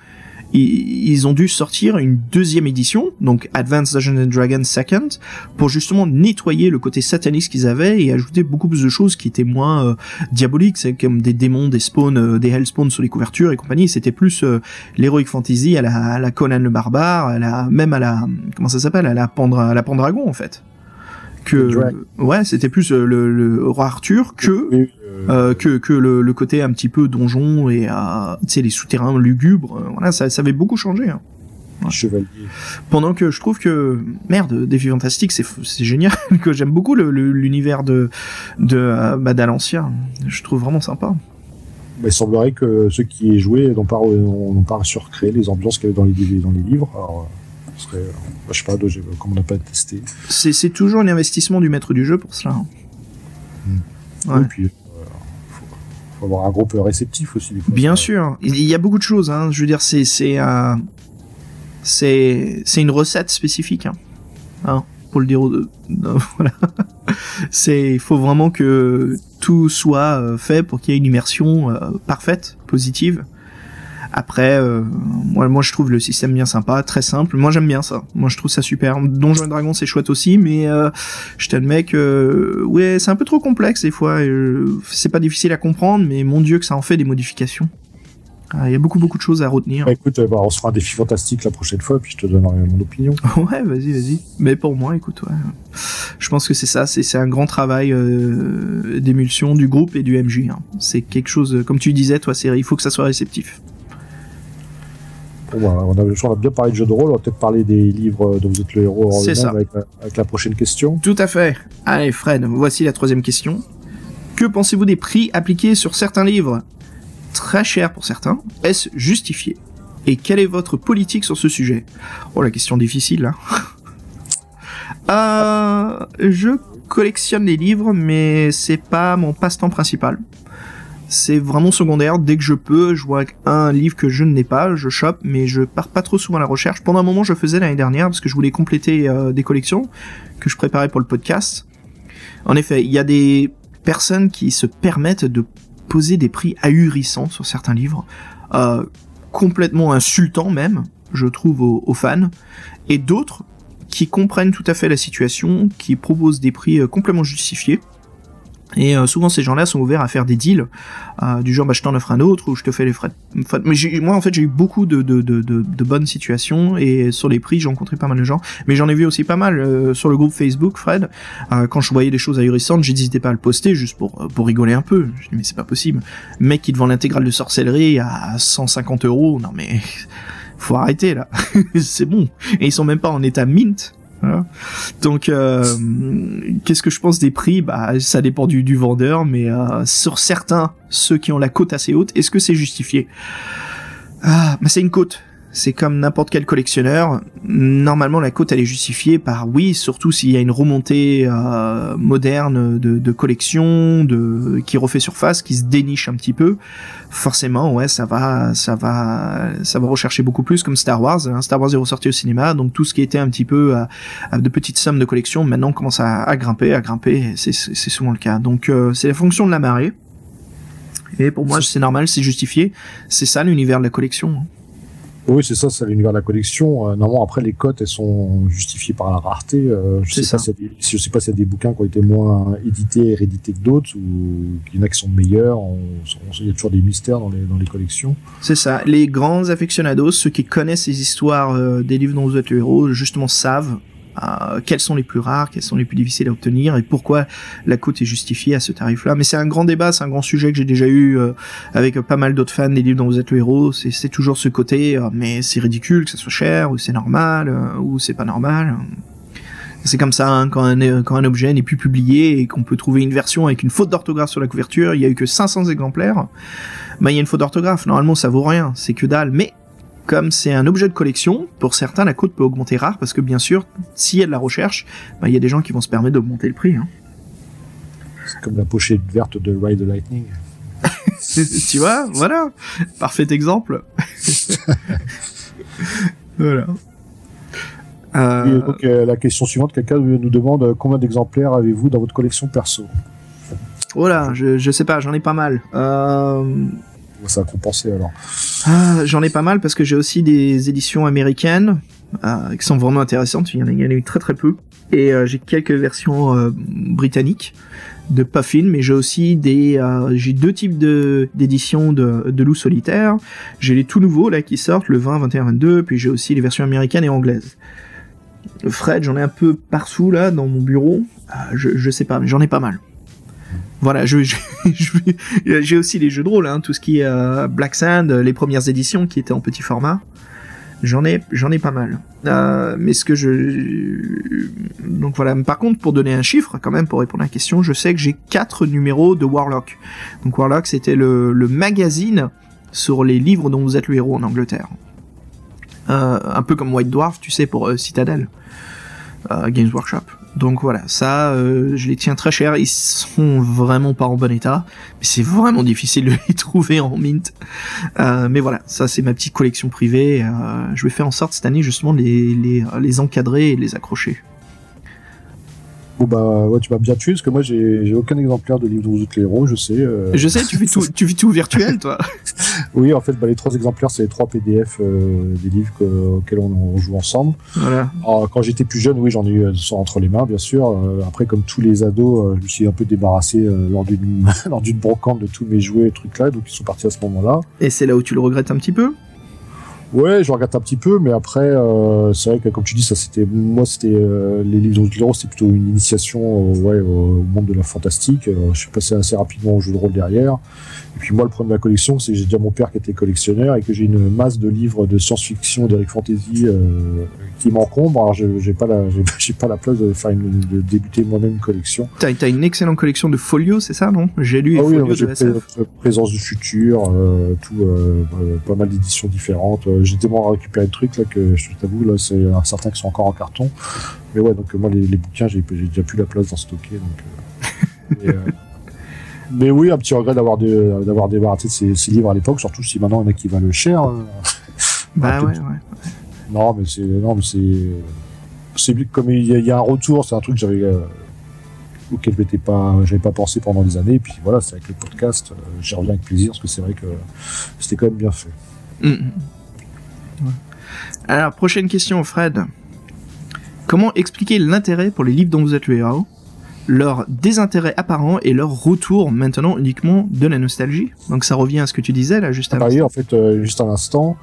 ils ont dû sortir une deuxième édition, donc Advanced Dungeons and Dragons Second, pour justement nettoyer le côté satanique qu'ils avaient et ajouter beaucoup plus de choses qui étaient moins euh, diaboliques, c'est comme des démons, des spawns, euh, des hellspawns sur les couvertures et compagnie. C'était plus euh, l'heroic fantasy à la, à la Conan le barbare, à la, même à la comment ça s'appelle, à la Pandra, à la Pendragon en fait. Que ouais, c'était plus euh, le, le roi Arthur que oui, euh, euh, que, que le, le côté un petit peu donjon et euh, tu sais les souterrains lugubres voilà ça, ça avait beaucoup changé hein. chevalier. pendant que je trouve que merde défi fantastique c'est c'est génial que j'aime beaucoup l'univers de de bah, d'Alancia je trouve vraiment sympa Bah, il semblerait que ceux qui y joué n'ont pas, n'ont pas surcréé les ambiances qu'il y avait dans les, dans les livres. Alors, serait, euh, je sais pas, comme on n'a pas testé. c'est toujours un investissement du maître du jeu pour cela hein. Ouais. Et puis, euh, faut, avoir un groupe réceptif aussi. Des fois. Bien sûr, il y a beaucoup de choses. Hein. Je veux dire, c'est c'est euh, c'est une recette spécifique, hein. Hein, pour le dire. au- voilà. C'est il faut vraiment que tout soit fait pour qu'il y ait une immersion euh, parfaite, positive. Après, euh, moi, moi, je trouve le système bien sympa, très simple. Moi, j'aime bien ça. Moi, je trouve ça super. Donjons et Dragons, c'est chouette aussi, mais euh, je t'admets que ouais, c'est un peu trop complexe des fois. euh, c'est pas difficile à comprendre, mais mon Dieu que ça en fait des modifications. Ah, Il y a beaucoup beaucoup de choses à retenir. Bah, écoute, euh, bah, on se fera un défi fantastique la prochaine fois, puis je te donnerai mon opinion. Ouais, vas-y, vas-y. Mais pour moi, écoute, ouais. Je pense que c'est ça, c'est un grand travail euh, d'émulsion du groupe et du MJ. hein. C'est quelque chose, euh, comme tu disais, toi, c'est il faut que ça soit réceptif. Bon, bah, on, a, qu'on a bien parlé de jeux de rôle, on va peut-être parler des livres dont vous êtes le héros en ça. avec, la- avec la prochaine question. Tout à fait. Allez, Fred, voici la troisième question. Que pensez-vous des prix appliqués sur certains livres? Très cher pour certains. Est-ce justifié? Et quelle est votre politique sur ce sujet? Oh, la question difficile, là. euh, je collectionne les livres, mais c'est pas mon passe-temps principal. C'est vraiment secondaire. Dès que je peux, je vois un livre que je n'ai pas, je chope, mais je pars pas trop souvent à la recherche. Pendant un moment, je faisais l'année dernière parce que je voulais compléter euh, des collections que je préparais pour le podcast. En effet, il y a des personnes qui se permettent de poser des prix ahurissants sur certains livres, euh, complètement insultants même, je trouve, aux, fans, et d'autres qui comprennent tout à fait la situation, qui proposent des prix euh, complètement justifiés. Et euh, souvent ces gens-là sont ouverts à faire des deals euh, du genre bah, je t'en offre un autre ou je te fais les frais. de- Mais moi en fait j'ai eu beaucoup de, de, de, de, bonnes situations et sur les prix j'ai rencontré pas mal de gens. Mais j'en ai vu aussi pas mal euh, sur le groupe Facebook Fred. Euh, quand je voyais des choses ahurissantes, j'hésitais pas à le poster juste pour, euh, pour rigoler un peu. Je dis mais c'est pas possible. Mec qui vend l'intégrale de sorcellerie à 150 euros, non mais faut arrêter là. c'est bon. Et ils sont même pas en état mint. Donc, euh, qu'est-ce que je pense des prix? Bah, ça dépend du, du vendeur, mais euh, sur certains, ceux qui ont la cote assez haute, est-ce que c'est justifié? Ah, bah c'est une cote. C'est comme n'importe quel collectionneur. Normalement, la cote elle est justifiée par oui, surtout s'il y a une remontée euh, moderne de, de collection, de qui refait surface, qui se déniche un petit peu. Forcément, ouais, ça va, ça va, ça va rechercher beaucoup plus, comme Star Wars. hein. Star Wars est ressorti au cinéma, donc tout ce qui était un petit peu à, à de petites sommes de collection, maintenant commence à, à grimper, à grimper. C'est souvent le cas. Donc euh, c'est la fonction de la marée. Et pour moi, c'est normal, c'est justifié. C'est ça l'univers de la collection. Oui, c'est ça, c'est l'univers de la collection. Euh, normalement, après, les cotes, elles sont justifiées par la rareté. Euh, je, sais pas des- je sais pas s'il y a des bouquins qui ont été moins édités et réédités que d'autres, ou qu'il y en a qui sont meilleurs. Il y a toujours des mystères dans les, dans les collections. C'est ça. Les grands aficionados, ceux qui connaissent les histoires euh, des livres dont vous êtes le héros, justement savent quels sont les plus rares, quels sont les plus difficiles à obtenir et pourquoi la cote est justifiée à ce tarif-là. Mais c'est un grand débat, c'est un grand sujet que j'ai déjà eu euh, avec pas mal d'autres fans des livres dont vous êtes le héros. C'est toujours ce côté, euh, mais c'est ridicule que ça soit cher, ou c'est normal, euh, ou c'est pas normal. C'est comme ça, hein, quand, un, quand un objet n'est plus publié et qu'on peut trouver une version avec une faute d'orthographe sur la couverture, il y a eu que 500 exemplaires, bah, il y a une faute d'orthographe. Normalement, ça vaut rien, c'est que dalle. Mais comme c'est un objet de collection, pour certains, la cote peut augmenter rare parce que bien sûr, s'il y a de la recherche, bah, il y a des gens qui vont se permettre d'augmenter le prix. Hein. C'est comme la pochette verte de Ride the Lightning. tu vois, voilà, parfait exemple. voilà. Euh, Et donc, euh, la question suivante, quelqu'un nous demande euh, combien d'exemplaires avez-vous dans votre collection perso? Voilà, je, je sais pas, j'en ai pas mal. Euh, Ça a compensé alors. Ah, J'en ai pas mal parce que j'ai aussi des éditions américaines euh, qui sont vraiment intéressantes. Il y en a, eu très très peu. Et euh, j'ai quelques versions euh, britanniques de Puffin, mais j'ai aussi des, euh, j'ai deux types de d'éditions de, de loup solitaire. J'ai les tout nouveaux là qui sortent, le 20, 21, 22, puis j'ai aussi les versions américaines et anglaises. Fred, j'en ai un peu partout là dans mon bureau. Euh, je, je sais pas, mais j'en ai pas mal. Voilà, j'ai aussi les jeux de rôle, hein, tout ce qui est euh, Black Sand, les premières éditions qui étaient en petit format. J'en ai, j'en ai pas mal. Euh, mais ce que je, donc voilà. Par contre, pour donner un chiffre, quand même, pour répondre à la question, je sais que j'ai quatre numéros de Warlock. Donc Warlock, c'était le, magazine sur les livres dont vous êtes le héros en Angleterre. Euh, un peu comme White Dwarf, tu sais, pour Citadel, Games Workshop. Donc voilà, ça, euh, je les tiens très cher. Ils sont vraiment pas en bon état, mais c'est vraiment difficile de les trouver en mint. Euh, mais voilà, ça c'est ma petite collection privée. Euh, je vais faire en sorte cette année justement de les, encadrer et les accrocher. Bon bah ouais, tu m'as bien tué parce que moi j'ai aucun exemplaire de livre de vous êtes les héros, je sais. euh. Je sais, tu fais tout, tu fais tout virtuel, toi. Oui, en fait, bah, les trois exemplaires, c'est les trois PDF euh, des livres que- auxquels on, on joue ensemble. Voilà. Alors, quand j'étais plus jeune, oui, j'en ai eu entre les mains, bien sûr. Euh, après, comme tous les ados, je me suis un peu débarrassé lors d'une lors d'une brocante de tous mes jouets et trucs là, donc ils sont partis à ce moment-là. Et c'est là où tu le regrettes un petit peu? Ouais, je regrette un petit peu, mais après, euh, c'est vrai que comme tu dis, ça c'était moi, c'était euh, les livres de Zero, c'était plutôt une initiation, euh, ouais, au monde de la fantastique. Euh, je suis passé assez rapidement au jeu de rôle derrière. Et puis moi, le problème de la collection, c'est que j'ai déjà mon père qui était collectionneur et que j'ai une masse de livres de science-fiction, d'Eric Fantasy euh, qui m'encombre. Alors, j'ai pas la, j'ai pas la place de faire une, de débuter moi-même une collection. T'as as une excellente collection de folios, c'est ça, non? J'ai lu Ah oui, j'ai présence du futur, euh, tout, euh, pas mal d'éditions différentes. Euh, J'ai tellement récupéré de trucs là que je t'avoue là, c'est euh, certains qui sont encore en carton. Mais ouais, donc euh, moi les, les bouquins, j'ai déjà plus la place d'en stocker. Donc, euh, et, euh, mais oui, un petit regret d'avoir d'avoir débarrassé de ces, ces livres à l'époque, surtout si maintenant il y en a qui valent cher. euh. Bah Ah, ouais, ouais. Non, mais c'est non, mais c'est c'est comme il y, a- il y a un retour, c'est un truc que j'avais euh, auquel je m'étais pas j'avais pas pensé pendant des années. Et puis voilà, c'est avec le podcast, euh, j'y reviens avec plaisir parce que c'est vrai que c'était quand même bien fait. Mm, mm. Ouais. Alors, prochaine question, Fred. Comment expliquer l'intérêt pour les livres dont vous êtes le héros, leur désintérêt apparent et leur retour maintenant uniquement de la nostalgie? Donc ça revient à ce que tu disais là juste Ah, avant. bah oui, en fait, euh, juste à l'instant.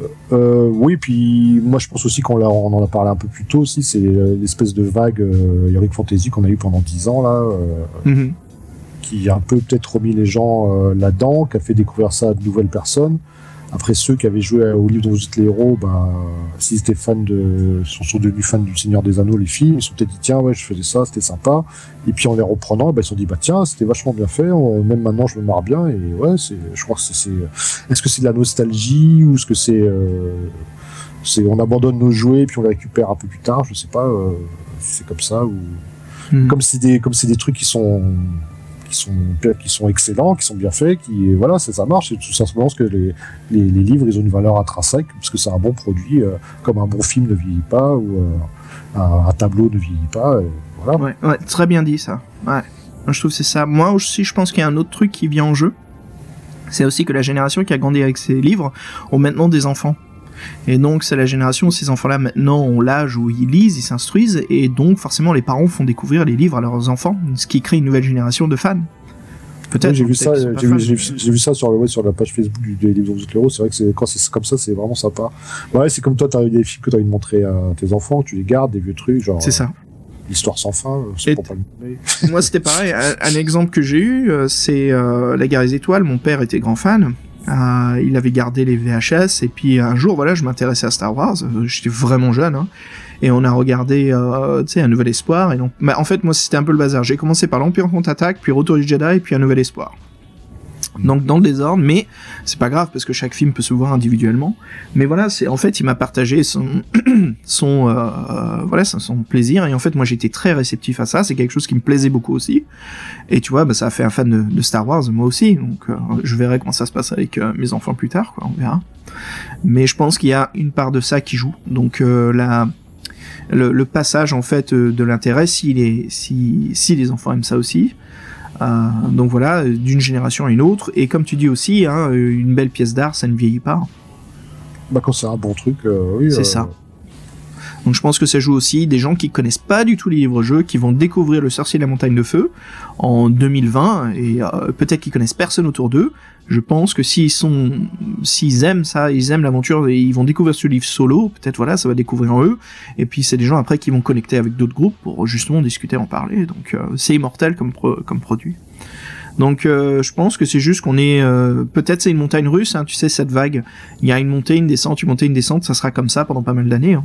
euh, euh, oui, puis moi je pense aussi qu'on on en a parlé un peu plus tôt aussi, c'est l'espèce de vague euh, Heroic Fantasy qu'on a eu pendant 10 ans là, euh, Mhm. qui a un peu peut-être remis les gens là-dedans, qui a fait découvrir ça à de nouvelles personnes. Après ceux qui avaient joué au livre dont vous êtes les héros, bah, s'ils étaient fans de, sont, sont devenus fans du Seigneur des Anneaux, les films, ils se sont peut-être dit tiens ouais je faisais ça, c'était sympa. Et puis en les reprenant, bah, ils se sont dit bah tiens c'était vachement bien fait, on- même maintenant je me marre bien et ouais c'est, je crois que c'est, c'est- est-ce que c'est de la nostalgie ou est-ce que c'est, euh, c'est on abandonne nos jouets puis on les récupère un peu plus tard, je sais pas euh, si c'est comme ça ou Mhm. comme c'est des comme c'est des trucs qui sont qui sont excellents, qui sont bien faits, qui voilà, ça, ça marche. C'est tout simplement parce que les, livres ont une valeur intrinsèque parce que c'est un bon produit, euh, comme un bon film ne vieillit pas ou euh, un, tableau ne vieillit pas. euh, voilà. Ouais, très bien dit ça. Ouais. Je trouve c'est ça. Moi aussi, je pense qu'il y a un autre truc qui vient en jeu. C'est aussi que la génération qui a grandi avec ces livres ont maintenant des enfants. Et donc c'est la génération où ces enfants-là maintenant ont l'âge où ils lisent, ils s'instruisent, et donc forcément les parents font découvrir les livres à leurs enfants, ce qui crée une nouvelle génération de fans. Peut-être. j'ai vu ça, j'ai vu, ça sur, le, sur la page Facebook des livres de. C'est vrai que c'est, quand c'est comme ça, c'est vraiment sympa. Ouais, c'est comme toi, t'as des films que t'as envie de montrer à tes enfants, tu les gardes, des vieux trucs, genre. C'est ça. L'histoire sans fin, c'est pour pas le Moi, c'était pareil. Un, exemple que j'ai eu, euh, c'est euh, La guerre des étoiles. Mon père était grand fan. Euh, il avait gardé les VHS et puis un jour, voilà, je m'intéressais à Star Wars. J'étais vraiment jeune. Hein et on a regardé euh, tu sais un nouvel espoir et donc bah, en fait moi c'était un peu le bazar j'ai commencé par l'empire contre-attaque puis Retour du Jedi puis un nouvel espoir donc dans le désordre, mais c'est pas grave parce que chaque film peut se voir individuellement. Mais voilà, c'est en fait il m'a partagé son son euh, voilà son plaisir et en fait moi j'étais très réceptif à ça. C'est quelque chose qui me plaisait beaucoup aussi. Et tu vois, bah, ça a fait un fan de, Star Wars moi aussi. Donc euh, je verrai comment ça se passe avec euh, mes enfants plus tard. On verra. Mais je pense qu'il y a une part de ça qui joue. Donc la le, passage en fait de l'intérêt si si si les enfants aiment ça aussi. Euh, donc voilà, d'une génération à une autre. Et comme tu dis aussi, hein, une belle pièce d'art, ça ne vieillit pas. Bah quand c'est un bon truc, euh, oui. C'est ça. Donc je pense que ça joue aussi des gens qui connaissent pas du tout les livres-jeux, qui vont découvrir le sorcier de la montagne de feu en 2020 et peut-être qu'ils connaissent personne autour d'eux, je pense que s'ils sont, s'ils aiment ça, ils aiment l'aventure et ils vont découvrir ce livre solo, peut-être voilà, ça va découvrir en eux. Et puis c'est des gens après qui vont connecter avec d'autres groupes pour justement discuter, en parler. Donc euh, c'est immortel comme produit. Donc euh, je pense que c'est juste qu'on est, euh, peut-être c'est une montagne russe, hein, tu sais cette vague. Il y a une montée, une descente, une montée, une descente, ça sera comme ça pendant pas mal d'années. Hein.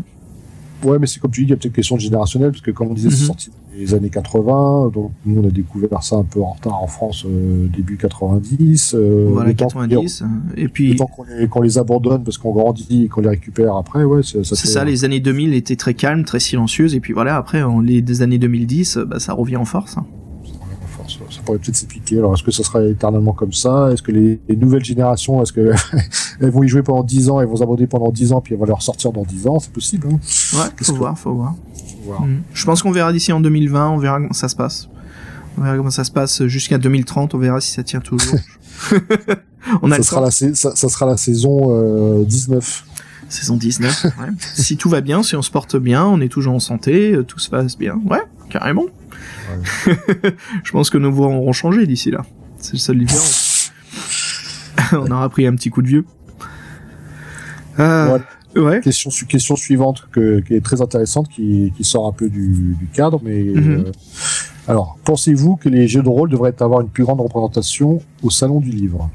Ouais, mais c'est comme tu dis, il y a peut-être une question générationnelle, parce que comme on disait, c'est mhm. sorti dans les années 80, donc nous on a découvert ça un peu en retard en France euh, début 90. Euh, voilà, 90. et puis. Le temps qu'on les, les, abandonne parce qu'on grandit et qu'on les récupère après, ouais, ça, C'est ça, les années 2000 étaient très calmes, très silencieuses, et puis voilà, après, en, les des années 2010, bah, ça revient en force. Hein ça pourrait peut-être s'expliquer. Alors, est-ce que ça sera éternellement comme ça? Est-ce que les, nouvelles générations, est-ce que elles vont y jouer pendant 10 ans, elles vont s'abonner pendant 10 ans, puis elles vont les ressortir dans 10 ans? C'est possible. Hein ouais, faut, voir, faut voir, mm. Je pense qu'on verra d'ici en 2020, on verra comment ça se passe. On verra comment ça se passe jusqu'à 2030, on verra si ça tient toujours. on a ça, sera la, ça, sera la saison 19 euh, saison 19. Ouais. si tout va bien, si on se porte bien, on est toujours en santé, euh, tout se passe bien. Ouais, carrément. je pense que nos voix auront changé d'ici là. C'est le seul différence. On aura pris un petit coup de vieux. Euh, ouais. Question, question suivante que, qui est très intéressante, qui, qui sort un peu du, du cadre, mais euh, alors, pensez-vous que les jeux de rôle devraient avoir une plus grande représentation au salon du livre?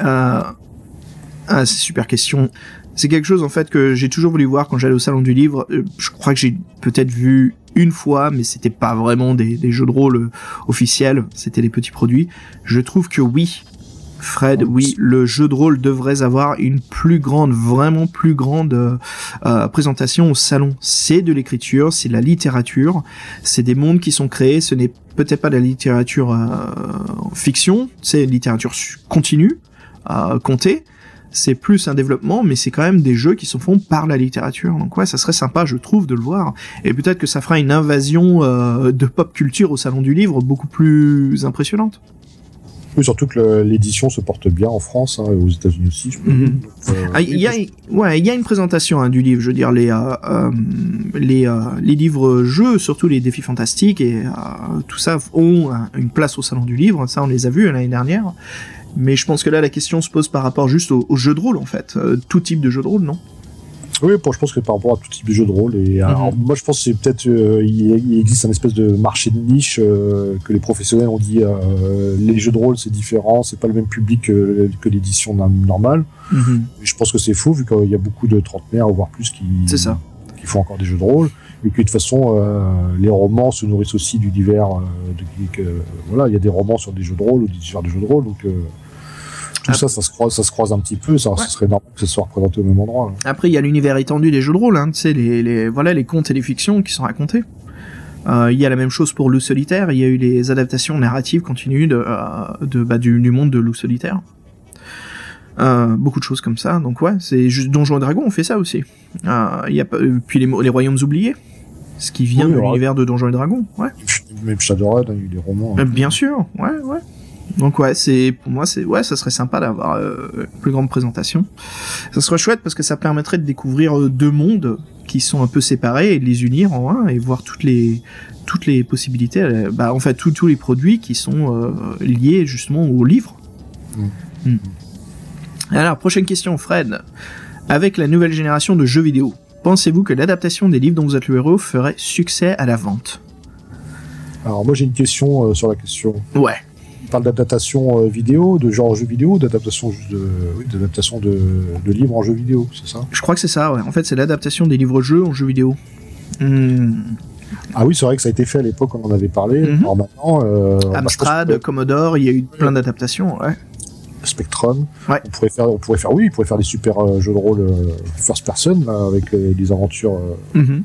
Euh, ah, c'est super question. C'est quelque chose en fait que j'ai toujours voulu voir quand j'allais au salon du livre. Euh, je crois que j'ai peut-être vu une fois, mais c'était pas vraiment des, jeux de rôle euh, officiels, c'était des petits produits. Je trouve que oui, Fred, oui, le jeu de rôle devrait avoir une plus grande, vraiment plus grande euh, présentation au salon. C'est de l'écriture, c'est de la littérature, c'est des mondes qui sont créés, ce n'est peut-être pas de la littérature euh, fiction, c'est littérature continue, euh, comptée, c'est plus un développement, mais c'est quand même des jeux qui se font par la littérature. Donc ouais, ça serait sympa, je trouve, de le voir. Et peut-être que ça fera une invasion euh, de pop culture au salon du livre beaucoup plus impressionnante. Oui, surtout que l'édition se porte bien en France hein, et aux États-Unis aussi. Mhm. Euh, ah, il y a, ouais, il y a une présentation hein, du livre. Je veux dire les euh, les les livres jeux, surtout les défis fantastiques et tout ça ont une place au salon du livre. Ça, on les a vus l'année dernière. Mais je pense que là, la question se pose par rapport juste au, jeu de rôle, en fait. Euh, tout type de jeu de rôle, non? Oui, je pense que par rapport à tout type de jeu de rôle, et mhm. moi je pense que c'est peut-être euh, il, existe un espèce de marché de niche euh, que les professionnels ont dit les jeux de rôle c'est différent, c'est pas le même public que, l'édition normale. Mhm. Je pense que c'est faux vu qu'il y a beaucoup de trentenaires voire plus qui ça. qui font encore des jeux de rôle et que de toute façon les romans se nourrissent aussi du divers. De, voilà, il y a des romans sur des jeux de rôle ou des divers de jeux de rôle donc tout ça, ça se croise, ça se croise un petit peu. Ça, ce serait normal que ce soit représenté au même endroit. Après, il y a l'univers étendu des jeux de rôle. Hein, tu sais, les, les, voilà, les contes et les fictions qui sont racontés. Euh, il y a la même chose pour Loup solitaire. Il y a eu les adaptations narratives continues de, euh, de bah, du, du, monde de Loup solitaire. Euh, beaucoup de choses comme ça. Donc ouais, c'est juste Donjons et Dragons. On fait ça aussi. Il y a puis les, les royaumes oubliés. Ce qui vient de l'univers de Donjons et Dragons, ouais. Même Shadowrun, il y a eu des romans. Hein. bien sûr, ouais, ouais. Donc ouais, c'est pour moi c'est ouais, ça serait sympa d'avoir euh, une plus grande présentation. Ça serait chouette parce que ça permettrait de découvrir euh, deux mondes qui sont un peu séparés et de les unir en un et voir toutes les toutes les possibilités, euh, bah en fait tous tous les produits qui sont euh, liés justement au livre. Mm. Mm. Alors prochaine question, Fred. Avec la nouvelle génération de jeux vidéo, pensez-vous que l'adaptation des livres dont vous êtes le héros ferait succès à la vente? Alors moi j'ai une question euh, sur la question. Ouais. Parle d'adaptation euh, vidéo, de genre jeu vidéo, d'adaptation de, oui, d'adaptation de, de livres en jeu vidéo, c'est ça? Je crois que c'est ça, ouais. En fait, c'est l'adaptation des livres-jeux en jeux vidéo. Hmm. Ah oui, c'est vrai que ça a été fait à l'époque, on en avait parlé. Mhm. Alors maintenant, euh, Amstrad, que Commodore, il y a eu plein d'adaptations, ouais. Spectrum, Ouais. on pourrait faire, on pourrait faire, oui, on pourrait faire des super euh, jeux de rôle euh, first person là, avec des aventures. Mhm.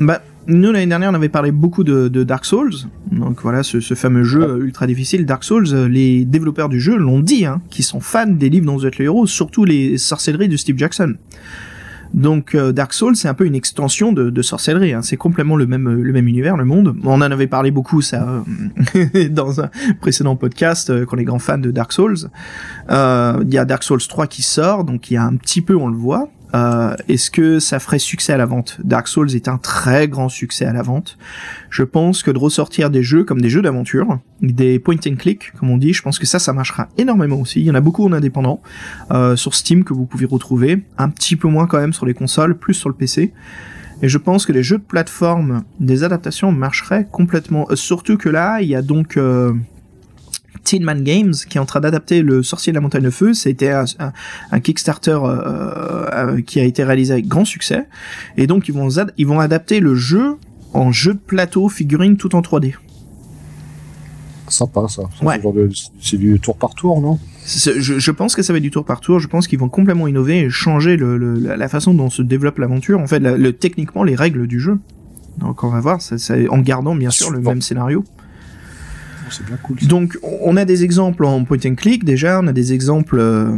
Bah, nous, l'année dernière, on avait parlé beaucoup de, de Dark Souls. Donc voilà, ce, ce fameux jeu euh, ultra difficile, Dark Souls. Les développeurs du jeu l'ont dit, hein, qu'ils sont fans des livres dont vous êtes le héros, surtout les sorcelleries de Steve Jackson. Donc euh, Dark Souls, c'est un peu une extension de, de sorcellerie. Hein. C'est complètement le même le même univers, le monde. On en avait parlé beaucoup ça euh, dans un précédent podcast euh, qu'on est grand fan de Dark Souls. Euh, Il y a Dark Souls 3 qui sort, donc il y a un petit peu on le voit. Euh, Est-ce que ça ferait succès à la vente? Dark Souls est un très grand succès à la vente. Je pense que de ressortir des jeux comme des jeux d'aventure, des point and click comme on dit, je pense que ça, ça marchera énormément aussi. Il y en a beaucoup en indépendant euh, sur Steam que vous pouvez retrouver, un petit peu moins quand même sur les consoles, plus sur le PC. Et je pense que les jeux de plateforme, des adaptations marcheraient complètement. Euh, surtout que là, il y a donc euh, Tin Man Games qui est en train d'adapter le Sorcier de la Montagne de Feu. C'était un, un, un Kickstarter euh, euh, qui a été réalisé avec grand succès. Et donc ils vont, ils vont adapter le jeu en jeu de plateau figurine tout en 3D. Sympa ça. Ouais. de- C'est du tour par tour, non? Je, je pense que ça va être du tour par tour. Je pense qu'ils vont complètement innover et changer le, le- la façon dont se développe l'aventure. En fait, la- le, techniquement, les règles du jeu. Donc, on va voir, ça, ça- en gardant bien sûr le même scénario. Donc, on a des exemples en point and click déjà, on a des exemples euh,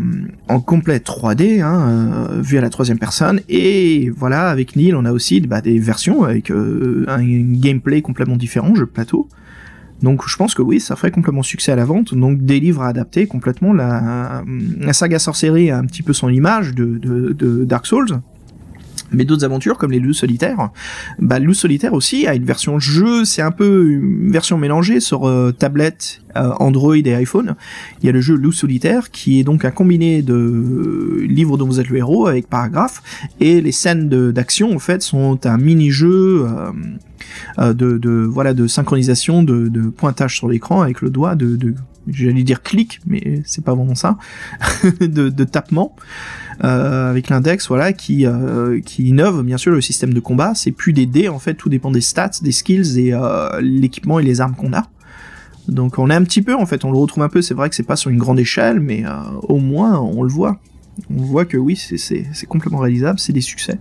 en complet 3D, hein, euh, vu à la troisième personne, et voilà, avec Neil, on a aussi bah, des versions avec euh, un gameplay complètement différent, jeu plateau. Donc, je pense que oui, ça ferait complètement succès à la vente. Donc, des livres à adapter complètement. La, saga sorcellerie a un petit peu son image de Dark Souls. Mais d'autres aventures comme les loups solitaires, bah loup solitaire aussi a une version jeu, c'est un peu une version mélangée sur euh, tablette, euh, Android et iPhone. Il y a le jeu loup solitaire qui est donc un combiné de euh, livres dont vous êtes le héros avec paragraphes et les scènes d'action en fait sont un mini-jeu euh, de, de voilà de synchronisation de, de pointage sur l'écran avec le doigt de, de j'allais dire clic mais c'est pas vraiment ça de, de tapement avec l'index, voilà, qui euh, qui innove bien sûr le système de combat. C'est plus des dés en fait, tout dépend des stats, des skills et euh, l'équipement et les armes qu'on a. Donc on est un petit peu en fait, on le retrouve un peu. C'est vrai que c'est pas sur une grande échelle, mais euh, au moins on le voit. On voit que oui, c'est complètement réalisable, c'est des succès.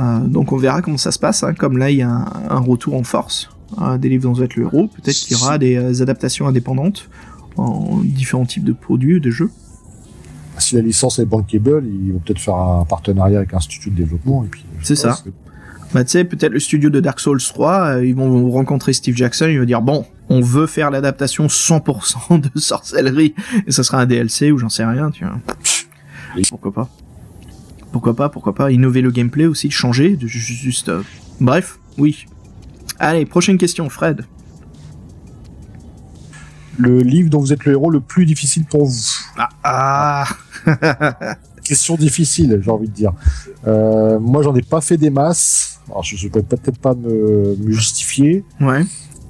Euh, donc on verra comment ça se passe. hein. Comme là, il y a un, retour en force euh, des livres dont vous êtes le héros. Peut-être qu'il y aura des euh, adaptations indépendantes en différents types de produits, de jeux. Si la licence est bankable, ils vont peut-être faire un partenariat avec un studio de développement. et puis, C'est sais pas, ça. Bah tu sais, peut-être le studio de Dark Souls 3, euh, ils vont rencontrer Steve Jackson, il va dire bon, on veut faire l'adaptation 100% de sorcellerie, et ça sera un DLC ou j'en sais rien, tu vois. Oui. Pourquoi pas Pourquoi pas, pourquoi pas Innover le gameplay aussi, changer, de, juste... euh, Bref, oui. Allez, prochaine question, Fred. Le livre dont vous êtes le héros le plus difficile pour vous. Ah, ah. Question difficile, j'ai envie de dire. Euh, moi, j'en ai pas fait des masses. Alors, je ne peux peut-être pas me, me justifier. Ouais,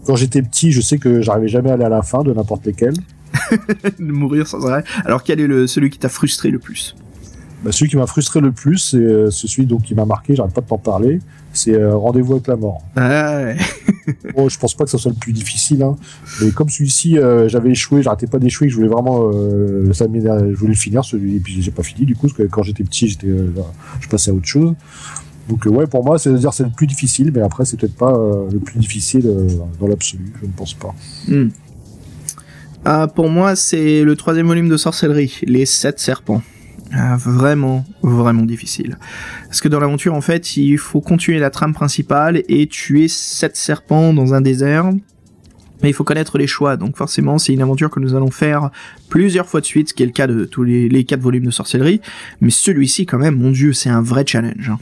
Quand j'étais petit, je sais que j'arrivais jamais à aller à la fin de n'importe lesquels. de mourir sans arrêt. Alors quel est le, celui qui t'a frustré le plus? Bah, celui qui m'a frustré le plus, c'est euh, c'est celui donc qui m'a marqué. J'arrête pas de t'en parler. C'est euh, Rendez-vous avec la mort. Ah ouais. Bon, je pense pas que ce soit le plus difficile, hein. mais comme celui-ci, euh, j'avais échoué, j'arrêtais pas d'échouer, je voulais vraiment, euh, ça m'énerve- je voulais le finir, celui, et puis j'ai pas fini du coup, parce que quand j'étais petit, j'étais, euh, je passais à autre chose. Donc euh, ouais, pour moi, c'est dire c'est le plus difficile, mais après c'est peut-être pas euh, le plus difficile euh, dans l'absolu, je ne pense pas. Hmm. Ah, pour moi, c'est le troisième volume de sorcellerie, les sept serpents. Ah, vraiment, vraiment difficile. Parce que dans l'aventure, en fait, il faut continuer la trame principale et tuer sept serpents dans un désert. Mais il faut connaître les choix, donc forcément c'est une aventure que nous allons faire plusieurs fois de suite, ce qui est le cas de tous les, les quatre volumes de sorcellerie. Mais celui-ci quand même, mon dieu, c'est un vrai challenge. hein.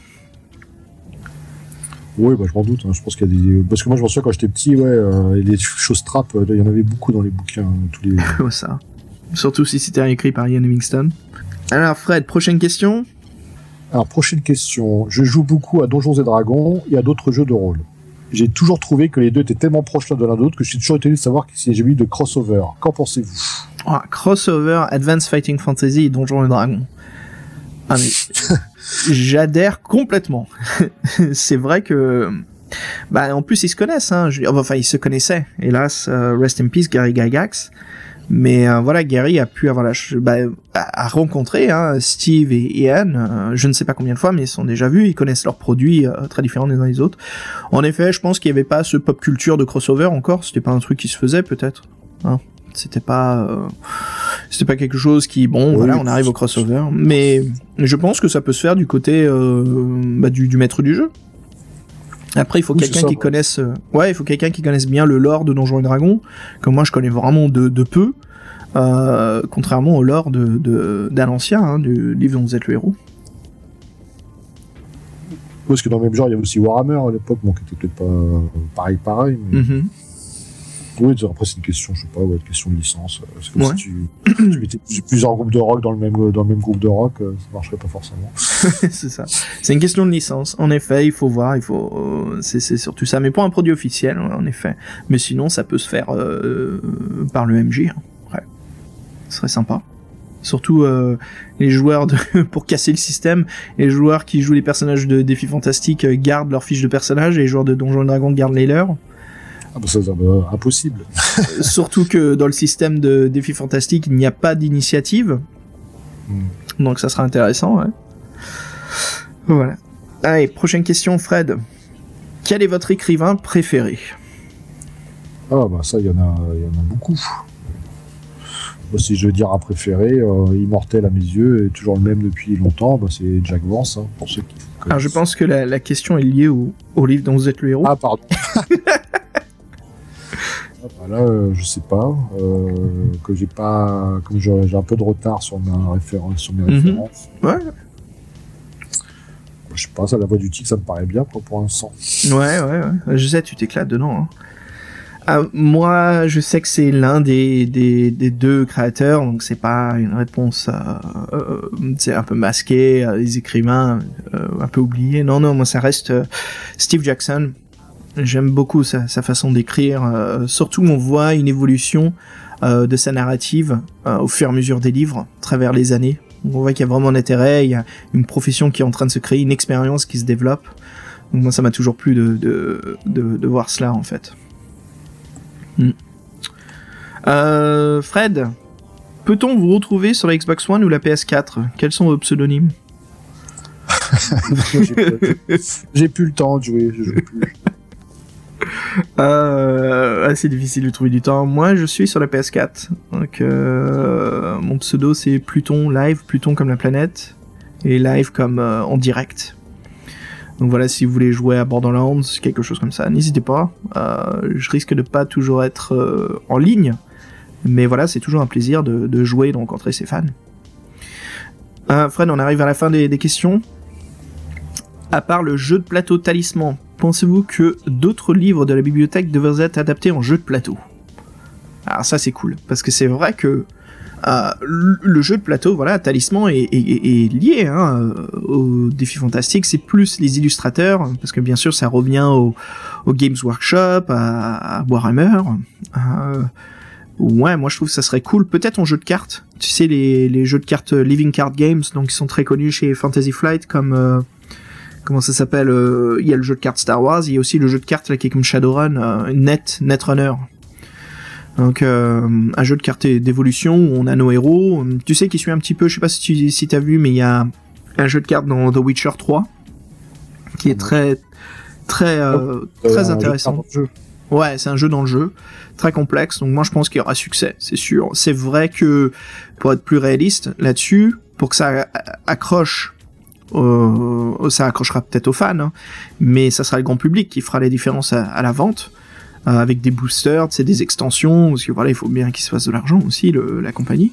Oui, bah, je m'en doute. hein. Je pense qu'il y a des. Parce que moi, je m'en souviens quand j'étais petit, ouais, euh, les choses trap, euh, il y en avait beaucoup dans les bouquins. euh, Tous les... Ça. Surtout si c'était écrit par Ian Livingstone. Alors Fred, prochaine question. Alors, prochaine question. Je joue beaucoup à Donjons et Dragons et à d'autres jeux de rôle. J'ai toujours trouvé que les deux étaient tellement proches l'un de l'autre que je suis toujours étonné de savoir si j'ai eu de crossover. Qu'en pensez-vous? Ah, crossover Advanced Fighting Fantasy et Donjons et Dragons. Ah mais j'adhère complètement. c'est vrai que bah en plus ils se connaissent hein. Enfin ils se connaissaient. Hélas, euh, rest in peace Gary Gygax. Mais euh, voilà, Gary a pu avoir la bah, a rencontré hein, Steve et Ian, euh, je ne sais pas combien de fois, mais ils sont déjà vus, ils connaissent leurs produits euh, très différents les uns des autres. En effet, je pense qu'il n'y avait pas ce pop culture de crossover encore, c'était pas un truc qui se faisait peut-être. Hein. C'était pas, euh, c'était pas quelque chose qui, bon, Oui, voilà, on arrive au crossover, mais je pense que ça peut se faire du côté euh, bah, du, du maître du jeu. Après, il faut Oui, quelqu'un qui connaisse, euh, ouais, il faut quelqu'un qui connaisse bien le lore de Donjons et Dragons, que moi je connais vraiment de, de peu, euh, contrairement au lore de, de, d'Al Ancien, hein, du livre dont vous êtes le héros. Parce que dans le même genre, il y avait aussi Warhammer à l'époque, bon, qui était peut-être pas euh, pareil, pareil. Mais... Mhm. Oui, après, c'est une question, je sais pas, ouais, une question de licence. euh, C'est comme Ouais. si tu, tu mettais plus- plusieurs groupes de rock dans le même, dans le même groupe de rock, euh, ça marcherait pas forcément. c'est ça. C'est une question de licence. En effet, il faut voir, il faut, euh, c'est, c'est surtout ça. Mais pour un produit officiel, en effet. Mais sinon, ça peut se faire euh, par le MJ. hein. Ouais. Ce serait sympa. Surtout euh, les joueurs de, pour casser le système, les joueurs qui jouent les personnages de défis fantastiques gardent leurs fiches de personnages et les joueurs de Donjons et Dragons gardent les leurs. Ah bah ça, ça, bah, impossible. Surtout que dans le système de défis fantastiques, il n'y a pas d'initiative. Hmm. Donc ça sera intéressant, ouais. Voilà. Allez, prochaine question, Fred. Quel est votre écrivain préféré? Ah bah ça, il y en a, y en a beaucoup. Bah, si je veux dire un préféré, euh, immortel à mes yeux, et toujours le même depuis longtemps, bah, c'est Jack Vance, hein, pour ceux qui. Alors je pense que la, la question est liée au, au livre dont vous êtes le héros. Ah, pardon. Ah, bah là, euh, je sais pas, euh, que j'ai pas, comme j'ai un peu de retard sur ma référence, sur mes Mhm. références. Ouais, Je sais pas, ça, la voix du tigre, ça me paraît bien quoi, pour l'instant. ouais, ouais, ouais. Je sais, tu t'éclates dedans. hein. Ah, moi, je sais que c'est l'un des, des, des deux créateurs, donc c'est pas une réponse, euh, euh, c'est un peu masqué, euh, les écrivains un peu oubliés. Non, non, moi ça reste Steve Jackson. J'aime beaucoup sa, façon d'écrire. euh, surtout, on voit une évolution euh, de sa narrative euh, au fur et à mesure des livres, à travers les années. On voit qu'il y a vraiment un intérêt, il y a une profession qui est en train de se créer, une expérience qui se développe. Donc moi, ça m'a toujours plu de, voir cela, en fait. Hmm. Fred, peut-on vous retrouver sur la Xbox One ou la PS4 Quels sont vos pseudonymes? J'ai plus- plus le temps de jouer, je joue plus. Euh, c'est difficile de trouver du temps. Moi, je suis sur la PS4. Donc, euh, mon pseudo, c'est Pluton Live, Pluton comme la planète, et Live comme euh, en direct. Donc voilà, si vous voulez jouer à Borderlands, quelque chose comme ça, n'hésitez pas. Euh, je risque de pas toujours être en ligne, mais voilà, c'est toujours un plaisir de, de jouer, de rencontrer ses fans. Fred, on arrive à la fin des questions. À part le jeu de plateau Talisman, pensez-vous que d'autres livres de la bibliothèque devraient être adaptés en jeu de plateau? Alors ça c'est cool, parce que c'est vrai que euh, le jeu de plateau, voilà, Talisman est, lié hein, euh, au défi fantastique, c'est plus les illustrateurs, parce que bien sûr ça revient au, Games Workshop, à, Warhammer. euh, ouais, moi je trouve que ça serait cool, peut-être en jeu de cartes, tu sais les, jeux de cartes Living Card Games, donc qui sont très connus chez Fantasy Flight comme... comment ça s'appelle euh, Il y a le jeu de cartes Star Wars, il y a aussi le jeu de cartes là, qui est comme Shadowrun, euh, Net, Netrunner. Donc euh, un jeu de cartes d'évolution où on a nos héros. Tu sais qui suit un petit peu, je sais pas si tu si as vu, mais il y a un jeu de cartes dans The Witcher 3 qui est très très euh, très intéressant. jeu. Ouais, c'est un jeu dans le jeu, très complexe. Donc moi je pense qu'il y aura succès, c'est sûr. C'est vrai que pour être plus réaliste là-dessus, pour que ça accroche, euh, ça accrochera peut-être aux fans, hein, mais ça sera le grand public qui fera les différences à, la vente. avec des boosters, c'est des extensions, parce que voilà, il faut bien qu'il se fasse de l'argent aussi, la compagnie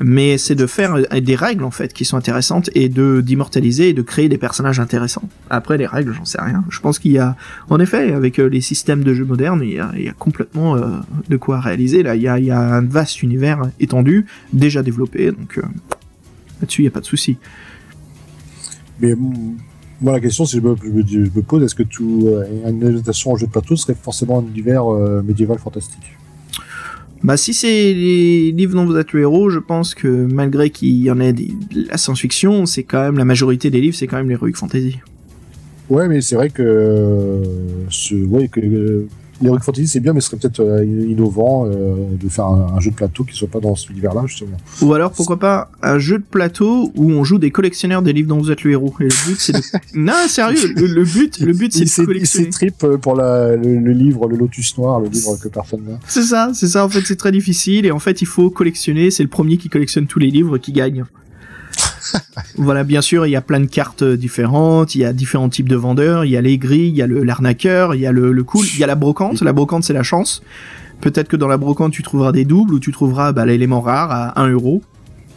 mais c'est de faire euh, des règles en fait qui sont intéressantes et de d'immortaliser et de créer des personnages intéressants. Après les règles, j'en sais rien. Je pense qu'il y a, en effet, avec euh, les systèmes de jeux modernes, il y a, complètement euh, de quoi réaliser. Là, il y a un vaste univers étendu, déjà développé, donc là-dessus il n'y a pas de souci. Mais moi, la question, c'est je me, je me pose, est-ce que tout une adaptation en jeu de plateau serait forcément un univers médiéval fantastique? Bah si c'est les livres dont vous êtes le héros, je pense que malgré qu'il y en ait de la science-fiction, c'est quand même la majorité des livres, c'est quand même l'heroic fantasy. Ouais, mais c'est vrai que, ce, ouais, que l'Heroic Fantasy c'est bien, mais ce serait peut-être euh, innovant euh, de faire un, jeu de plateau qui soit pas dans cet univers-là justement. Ou alors pourquoi pas un jeu de plateau où on joue des collectionneurs des livres dont vous êtes le héros. Et le but c'est de... non sérieux, le, but, le but c'est de collectionner. C'est trip pour la, le, livre, le Lotus Noir, le livre que personne n'a. C'est ça, c'est ça. En fait, c'est très difficile et en fait, il faut collectionner. C'est le premier qui collectionne tous les livres qui gagne. voilà, bien sûr, il y a plein de cartes différentes, il y a différents types de vendeurs, il y a les gris, il y a l'arnaqueur, il y a le, cool, il y a la brocante. La brocante, c'est la chance. Peut-être que dans la brocante, tu trouveras des doubles ou tu trouveras bah, l'élément rare à 1 euro.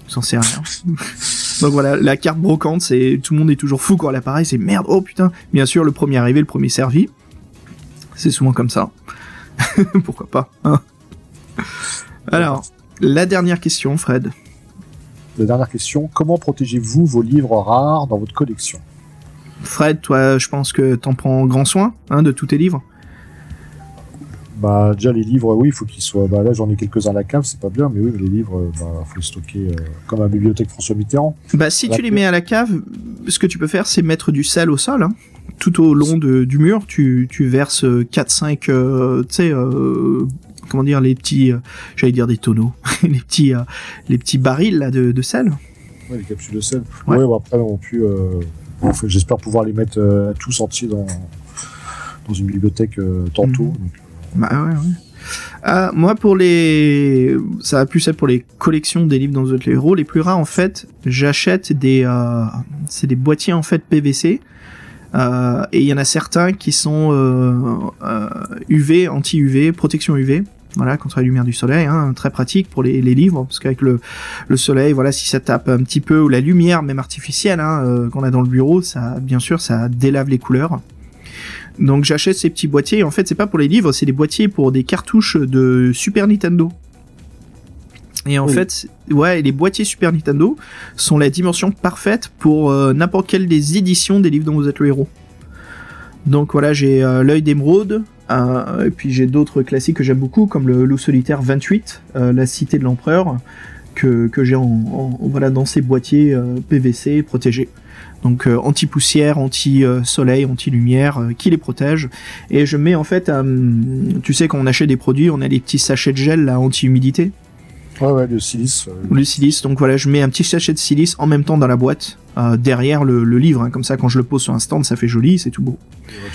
J'en sais rien. Donc voilà, la carte brocante, c'est tout le monde est toujours fou quand l'appareil, c'est merde, oh putain. Bien sûr, le premier arrivé, le premier servi. C'est souvent comme ça. Pourquoi pas hein Alors, la dernière question, Fred. La dernière question, comment protégez-vous vos livres rares dans votre collection? Fred, toi, je pense que t'en prends grand soin hein, de tous tes livres. Bah déjà les livres, oui, il faut qu'ils soient. Bah là j'en ai quelques-uns à la cave, c'est pas bien, mais oui, les livres, euh, bah faut les stocker euh, comme à la bibliothèque François Mitterrand. Bah si tu les mets à la cave, ce que tu peux faire, c'est mettre du sel au sol. Hein. Tout au long du mur, tu, tu verses 4-5, euh, tu sais, comment dire les petits euh, j'allais dire des tonneaux les petits euh, les petits barils là de, sel. Ouais les capsules de sel. Ouais, après on pu euh, j'espère pouvoir les mettre tous entiers dans dans une bibliothèque tantôt. Mhm. bah ouais ouais. Moi pour les ça a plus être pour les collections des livres dans les héros. Les plus rares en fait j'achète des c'est des boîtiers en fait PVC et il y en a certains qui sont UV anti UV protection UV voilà, contre la lumière du soleil, hein, très pratique pour les, livres, parce qu'avec le, soleil, voilà, si ça tape un petit peu, ou la lumière même artificielle hein, euh, qu'on a dans le bureau, ça, bien sûr, ça délave les couleurs. Donc j'achète ces petits boîtiers, en fait c'est pas pour les livres, c'est des boîtiers pour des cartouches de Super Nintendo. Et en fait, ouais, les boîtiers Super Nintendo sont la dimension parfaite pour euh, n'importe quelle des éditions des livres dont vous êtes le héros. Donc voilà, j'ai euh, l'œil d'émeraude, euh, et puis j'ai d'autres classiques que j'aime beaucoup, comme le loup solitaire 28, euh, la cité de l'empereur, que, j'ai en, voilà, dans ces boîtiers euh, PVC protégés. Donc anti-poussière, anti-soleil, anti-lumière, qui les protège. Et je mets en fait, tu sais quand on achète des produits, on a des petits sachets de gel là, anti-humidité. Ouais, ouais, le silice. Le silice, donc voilà, je mets un petit sachet de silice en même temps dans la boîte, euh, derrière le, livre, hein. comme ça quand je le pose sur un stand, ça fait joli, c'est tout beau.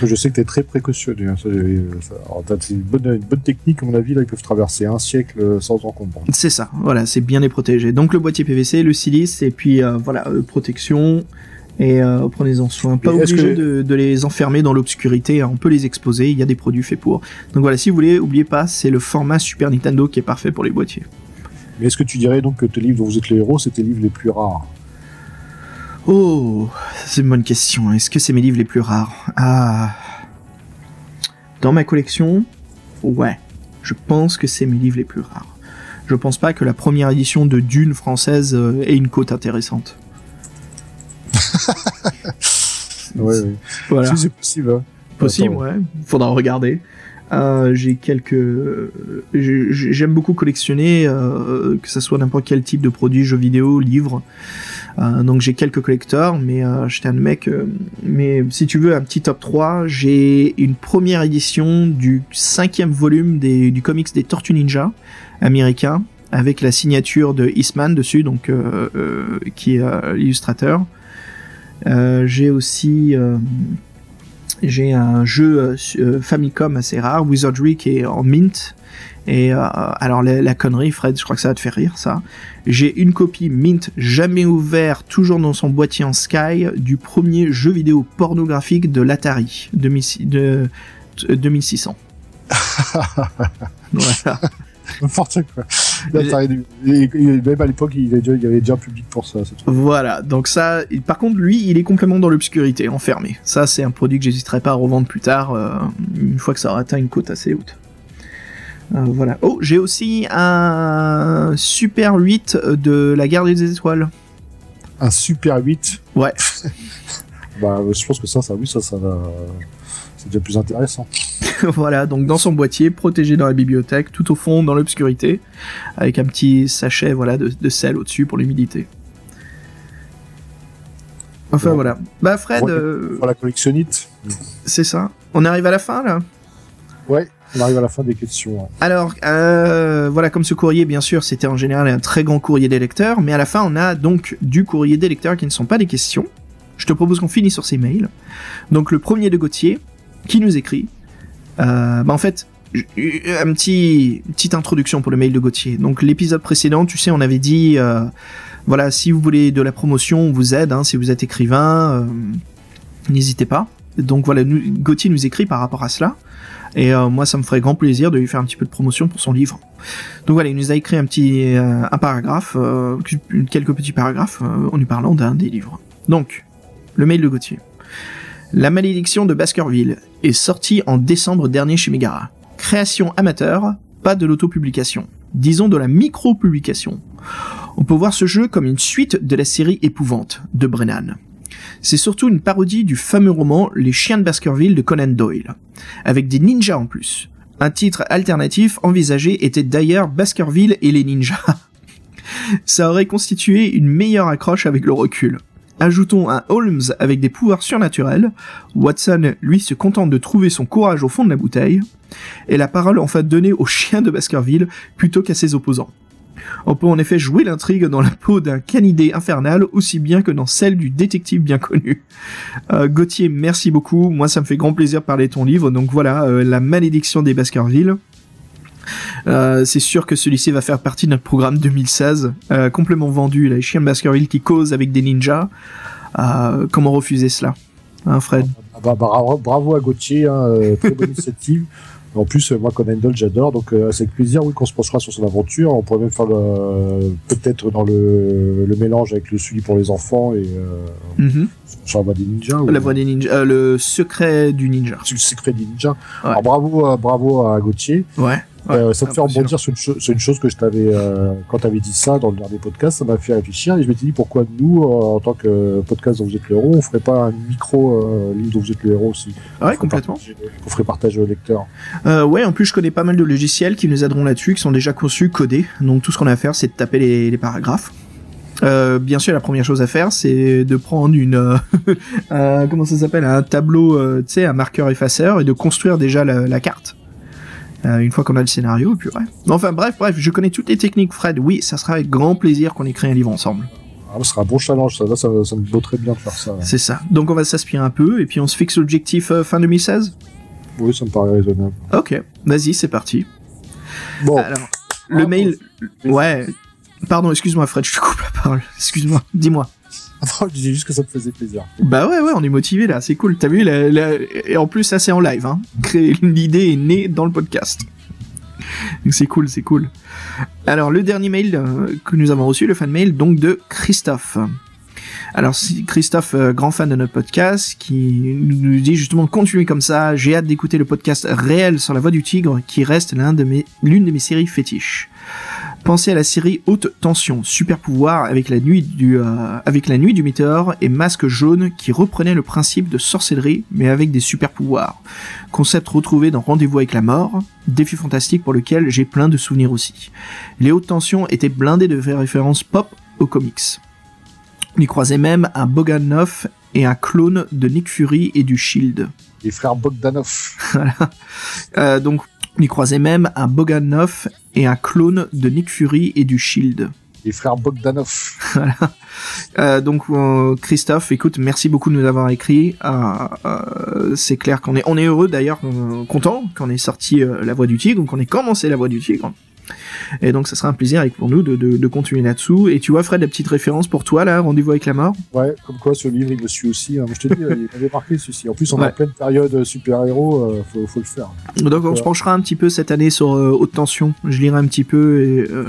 je sais que tu es très précautionneux. Hein. C'est une bonne, bonne technique, à mon avis, là, ils peuvent traverser un siècle euh, sans en comprendre. C'est ça, voilà, c'est bien les protéger. Donc le boîtier PVC, le silice, et puis euh, voilà, protection, et prenez-en soin. Pas obligé de, les enfermer dans l'obscurité, hein. on peut les exposer, il y a des produits faits pour. Donc voilà, si vous voulez, oubliez pas, c'est le format Super Nintendo qui est parfait pour les boîtiers. Mais est-ce que tu dirais donc que tes livres dont vous êtes les héros, c'est tes livres les plus rares Oh, c'est une bonne question. Est-ce que c'est mes livres les plus rares? Ah. Dans ma collection, ouais. Je pense que c'est mes livres les plus rares. Je pense pas que la première édition de Dune française euh, ait une cote intéressante. ouais, oui. Voilà. c'est possible. Hein. Possible, ouais. Faudra regarder. Euh, j'ai quelques, j'aime beaucoup collectionner, euh, que ce soit n'importe quel type de produit, jeux vidéo, livres. Euh, donc j'ai quelques collecteurs, mais euh, j'étais un mec. Euh, mais si tu veux un petit top 3, j'ai une première édition du cinquième volume des, du comics des Tortues Ninja américains, avec la signature de Eastman dessus, donc qui est l'illustrateur. j'ai aussi j'ai un jeu Famicom assez rare, Wizardry, qui est en mint, et euh, alors la, connerie, Fred, je crois que ça va te faire rire, ça. J'ai une copie Mint jamais ouverte, toujours dans son boîtier en Sky, du premier jeu vidéo pornographique de l'Atari de, 2600. voilà. N'importe quoi. Là, t'as rien- et- et même à l'époque, il, y avait déjà- il y avait déjà un public pour ça. Voilà, donc ça, par contre, lui, il est complètement dans l'obscurité, enfermé. Ça, c'est un produit que j'hésiterai pas à revendre plus tard, euh, une fois que ça aura atteint une cote assez haute. Euh, voilà. Oh, j'ai aussi un Super 8 de la Garde des Étoiles. Un Super 8. Ouais. bah, je pense que ça, ça, oui, ça, ça va. C'est déjà plus intéressant. voilà, donc dans son boîtier, protégé dans la bibliothèque, tout au fond, dans l'obscurité, avec un petit sachet voilà, de, de sel au-dessus pour l'humidité. Enfin voilà. Bah Fred, euh, Pour la collectionnite. c'est ça. On arrive à la fin là? Ouais, on arrive à la fin des questions. Alors, euh, voilà, comme ce courrier, bien sûr, c'était en général un très grand courrier des lecteurs, mais à la fin, on a donc du courrier des lecteurs qui ne sont pas des questions. Je te propose qu'on finisse sur ces mails. Donc, le premier de Gauthier, qui nous écrit, euh, bah en fait, j- un petit, petite introduction pour le mail de Gauthier. Donc, l'épisode précédent, tu sais, on avait dit, euh, voilà, si vous voulez de la promotion, on vous aide, hein, si vous êtes écrivain, euh, n'hésitez pas. Donc voilà, nous, Gauthier nous écrit par rapport à cela. Et euh, moi, ça me ferait grand plaisir de lui faire un petit peu de promotion pour son livre. Donc voilà, il nous a écrit un petit euh, un paragraphe, euh, quelques petits paragraphes euh, en lui parlant d'un des livres. Donc, le mail de Gauthier. La malédiction de Baskerville est sortie en décembre dernier chez Megara. Création amateur, pas de l'autopublication. Disons de la micro-publication. On peut voir ce jeu comme une suite de la série Épouvante de Brennan. C'est surtout une parodie du fameux roman Les chiens de Baskerville de Conan Doyle avec des ninjas en plus. Un titre alternatif envisagé était d'ailleurs Baskerville et les ninjas. Ça aurait constitué une meilleure accroche avec le recul. Ajoutons un Holmes avec des pouvoirs surnaturels, Watson lui se contente de trouver son courage au fond de la bouteille, et la parole enfin donnée aux chiens de Baskerville plutôt qu'à ses opposants. On peut en effet jouer l'intrigue dans la peau d'un canidé infernal aussi bien que dans celle du détective bien connu. Euh, Gauthier, merci beaucoup. Moi, ça me fait grand plaisir de parler de ton livre. Donc voilà, euh, La malédiction des Baskerville. Euh, c'est sûr que celui-ci va faire partie de notre programme 2016. Euh, complément vendu, les chiens Baskerville qui causent avec des ninjas. Euh, comment refuser cela Hein, Fred? Ah bah, bravo, bravo à Gauthier, hein, euh, très bonne initiative. En plus, moi, Conan Doyle, j'adore, donc euh, c'est avec plaisir, oui, qu'on se penchera sur son aventure. On pourrait même faire le- peut-être dans le, le mélange avec le suivi pour les enfants et euh, Mhm. sur la voie des ninjas. ou- La voix des ninjas. euh, le secret du ninja. le secret ninjas. Ouais. Alors, bravo, bravo à Gauthier. Ouais. Ouais. Euh, ça me Ah, fait rebondir sur une, cho- sur une chose que je t'avais, euh, quand tu avais dit ça dans le dernier podcast, ça m'a fait réfléchir et je m'étais dit pourquoi nous, euh, en tant que podcast dont vous êtes le héros, on ferait pas un micro livre dont vous êtes le héros aussi? Ouais, Qu'on complètement. Qu'on ferait partager aux lecteurs. Euh, ouais, en plus, je connais pas mal de logiciels qui nous aideront là-dessus, qui sont déjà conçus, codés. Donc, tout ce qu'on a à faire, c'est de taper les, les paragraphes. Euh, bien sûr, la première chose à faire, c'est de prendre une, euh, un- comment ça s'appelle, un tableau, tu sais, un marqueur effaceur, et de construire déjà la, la carte. Euh, une fois qu'on a le scénario, et puis ouais. Enfin, bref, bref, je connais toutes les techniques, Fred. Oui, ça sera avec grand plaisir qu'on écrit un livre ensemble. Ah, ce sera un bon challenge, ça. Là, ça, ça me botterait bien de faire ça. C'est ça. Donc, on va s'aspirer un peu, et puis on se fixe l'objectif euh, fin 2016. Oui, ça me paraît raisonnable. Ok, vas-y, c'est parti. Bon, Alors, le Ah, mail, bon. ouais. Pardon, excuse-moi, Fred, je te coupe la parole. Excuse-moi, dis-moi. je disais juste que ça me faisait plaisir. Bah ouais, ouais, on est motivé là, c'est cool. T'as vu, et en plus, ça c'est en live. Hein. L'idée est née dans le podcast. C'est cool, c'est cool. Alors, le dernier mail euh, que nous avons reçu, le fan mail, donc de Christophe. Alors, Christophe, euh, grand fan de notre podcast, qui nous dit justement continuez comme ça, j'ai hâte d'écouter le podcast réel sur la voix du tigre, qui reste l'un de l'une de mes séries fétiches. Pensez à la série Haute Tension, super pouvoir avec la nuit du, euh, avec la nuit du météore et Masque jaune qui reprenait le principe de sorcellerie mais avec des super pouvoirs. Concept retrouvé dans Rendez-vous avec la mort, défi fantastique pour lequel j'ai plein de souvenirs aussi. Les Hautes Tensions étaient blindés de références pop aux comics. On y croisait même un Bogdanov et un clone de Nick Fury et du Shield. Les frères Bogdanov. Voilà. Euh, donc, on y croisait même un Bogdanov et un clone de Nick Fury et du Shield. Les frères Bogdanov. Voilà. Euh, donc euh, Christophe, écoute, merci beaucoup de nous avoir écrit. Euh, euh, c'est clair qu'on est, on est heureux d'ailleurs, euh, content qu'on ait sorti euh, La Voix du Tigre, qu'on ait commencé La Voix du Tigre. Et donc, ça sera un plaisir pour nous de, de, de continuer là-dessous. Et tu vois, Fred, la petite référence pour toi, là, Rendez-vous avec la mort? Ouais, comme quoi ce livre, il me suit aussi. Hein. Je te dis, il m'avait marqué ceci. En plus, on est Ouais. en pleine période super-héros, euh, faut, faut le faire. Donc, on se penchera un petit peu cette année sur euh, Haute Tension. Je lirai un petit peu et euh,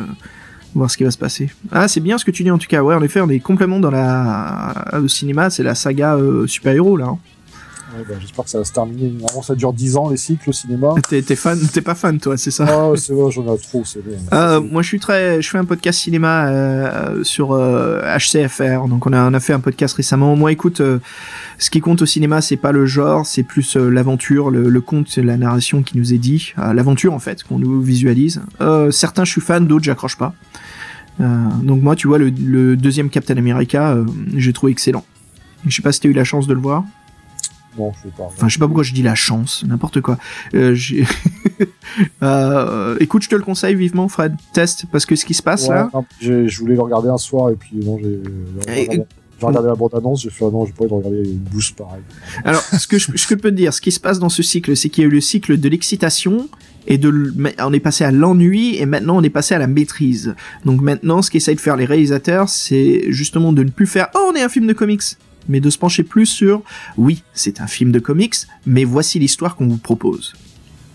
voir ce qui va se passer. Ah, c'est bien ce que tu dis en tout cas. Ouais, en effet, on est complètement dans la. Le cinéma, c'est la saga euh, super-héros, là. hein. Ouais, bah, J'espère que ça va se terminer. Normalement, ça dure 10 ans, les cycles au cinéma. T'es t'es fan, t'es pas fan, toi, c'est ça Ah, c'est vrai, j'en ai trop, c'est bon. Euh, moi, je suis très, je fais un podcast cinéma euh, sur euh, HCFR. Donc, on a, on a fait un podcast récemment. Moi, écoute, euh, ce qui compte au cinéma, c'est pas le genre, c'est plus euh, l'aventure, le, le conte, la narration qui nous est dit, Euh, l'aventure en fait, qu'on nous visualise. Euh, certains, je suis fan, d'autres, j'accroche pas. Euh, donc moi, tu vois, le, le deuxième Captain America, euh, j'ai trouvé excellent. Je sais pas si t'as eu la chance de le voir. Non, je sais pas. Enfin, je sais pas pourquoi je dis la chance, n'importe quoi. Euh, Euh, écoute, je te le conseille vivement, Fred. Teste, parce que ce qui se passe Ouais, là, je voulais le regarder un soir et puis non, j'ai regardé, j'ai regardé la bande-annonce, j'ai fait ah non, j'ai pas envie de regarder une boost pareil. Alors, ce que je, ce que je peux te dire, ce qui se passe dans ce cycle, c'est qu'il y a eu le cycle de l'excitation et de, on est passé à l'ennui et maintenant on est passé à la maîtrise. Donc maintenant, ce qu'essayent de faire les réalisateurs, c'est justement de ne plus faire oh on est un film de comics, mais de se pencher plus sur oui c'est un film de comics, mais voici l'histoire qu'on vous propose.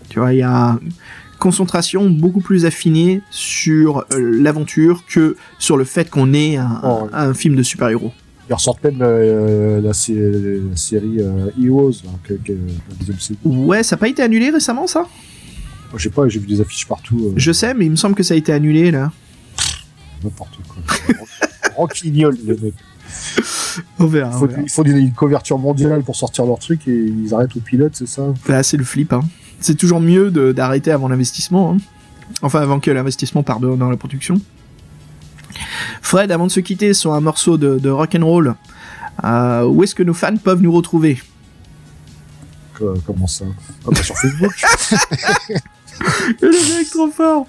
Tu vois, il y a une concentration beaucoup plus affinée sur euh, l'aventure que sur le fait qu'on est un, Oh, un film de super-héros. Ils ressortent même euh, la, la série euh, Heroes, que, que, série. Ouais, ça n'a pas été annulé récemment ça? Je sais pas, j'ai vu des affiches partout. euh, Je sais, mais il me semble que ça a été annulé là. N'importe quoi. Ranquignol, les mecs. On verra. Il faut, il faut une couverture mondiale pour sortir leur truc et ils arrêtent au pilote, c'est ça Là, c'est le flip. Hein. C'est toujours mieux d'arrêter avant l'investissement. hein. Enfin, avant que l'investissement parte dans la production. Fred, avant de se quitter sur un morceau de, de rock'n'roll, euh, où est-ce que nos fans peuvent nous retrouver? Que- Comment ça? Ah, bah, Sur Facebook. Le mec trop fort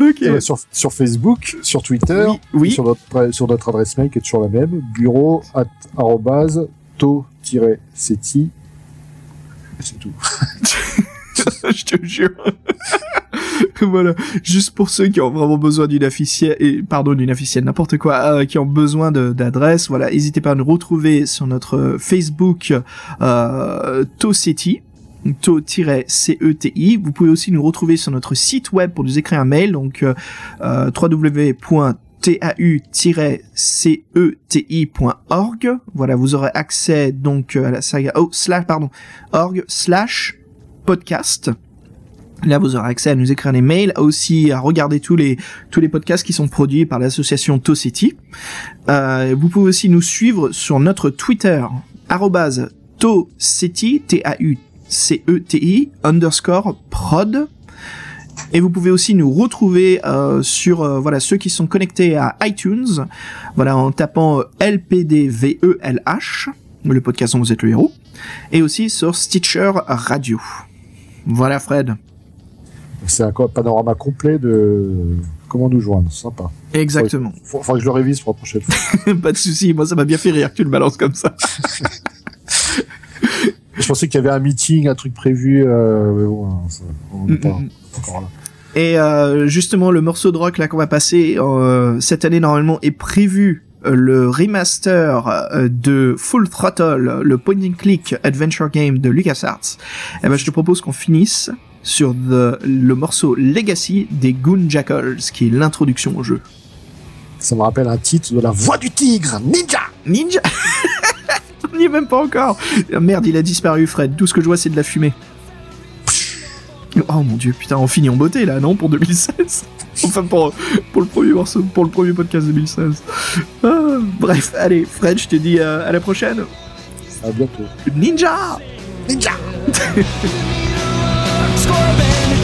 Ok. Euh, sur, sur Facebook, sur Twitter, Oui, oui. Sur, notre, sur notre adresse mail qui est toujours la même, bureau at arrobase to-seti. C'est tout. je te jure. voilà, juste pour ceux qui ont vraiment besoin d'une officielle, et pardon, d'une officielle, n'importe quoi, euh, qui ont besoin d'adresse, voilà, n'hésitez pas à nous retrouver sur notre euh, Facebook euh, ToCity, to-ceti. Vous pouvez aussi nous retrouver sur notre site web pour nous écrire un mail, donc euh, euh, www.tau-ceti.org. Voilà, vous aurez accès donc à la saga, oh, slash, pardon, org slash podcast. Là, vous aurez accès à nous écrire des mails, aussi à regarder tous les tous les podcasts qui sont produits par l'association ToCity. Euh, vous pouvez aussi nous suivre sur notre Twitter ToCeti T A U C E T I underscore prod. Et vous pouvez aussi nous retrouver euh, sur euh, voilà ceux qui sont connectés à iTunes, voilà en tapant euh, LPDVELH, le podcast dont vous êtes le héros, et aussi sur Stitcher Radio. Voilà Fred. C'est un panorama complet de comment nous joindre. Sympa. Exactement. Faut, faudra que je le révise pour la prochaine fois. Pas de souci, moi ça m'a bien fait rire que tu le balances comme ça. je pensais qu'il y avait un meeting, un truc prévu. Euh, mais bon, ça, on n'est pas Mm, mm. encore là. Et euh, justement, le morceau de rock là qu'on va passer euh, cette année normalement est prévu euh, le remaster euh, de Full Throttle, le point and click adventure game de LucasArts. Et ben je te propose qu'on finisse sur the- le morceau Legacy des Goon Jackals, qui est l'introduction au jeu. Ça me rappelle un titre de La Voix du Tigre, Ninja Ninja On n'y est même pas encore Ah, Merde, il a disparu, Fred. Tout ce que je vois, c'est de la fumée. Oh mon dieu, putain, on finit en beauté là, non Pour 2016 Enfin, pour, pour, le premier morceau, pour le premier podcast 2016. Ah, bref, allez, Fred, je te dis euh, à la prochaine. À bientôt. Ninja Ninja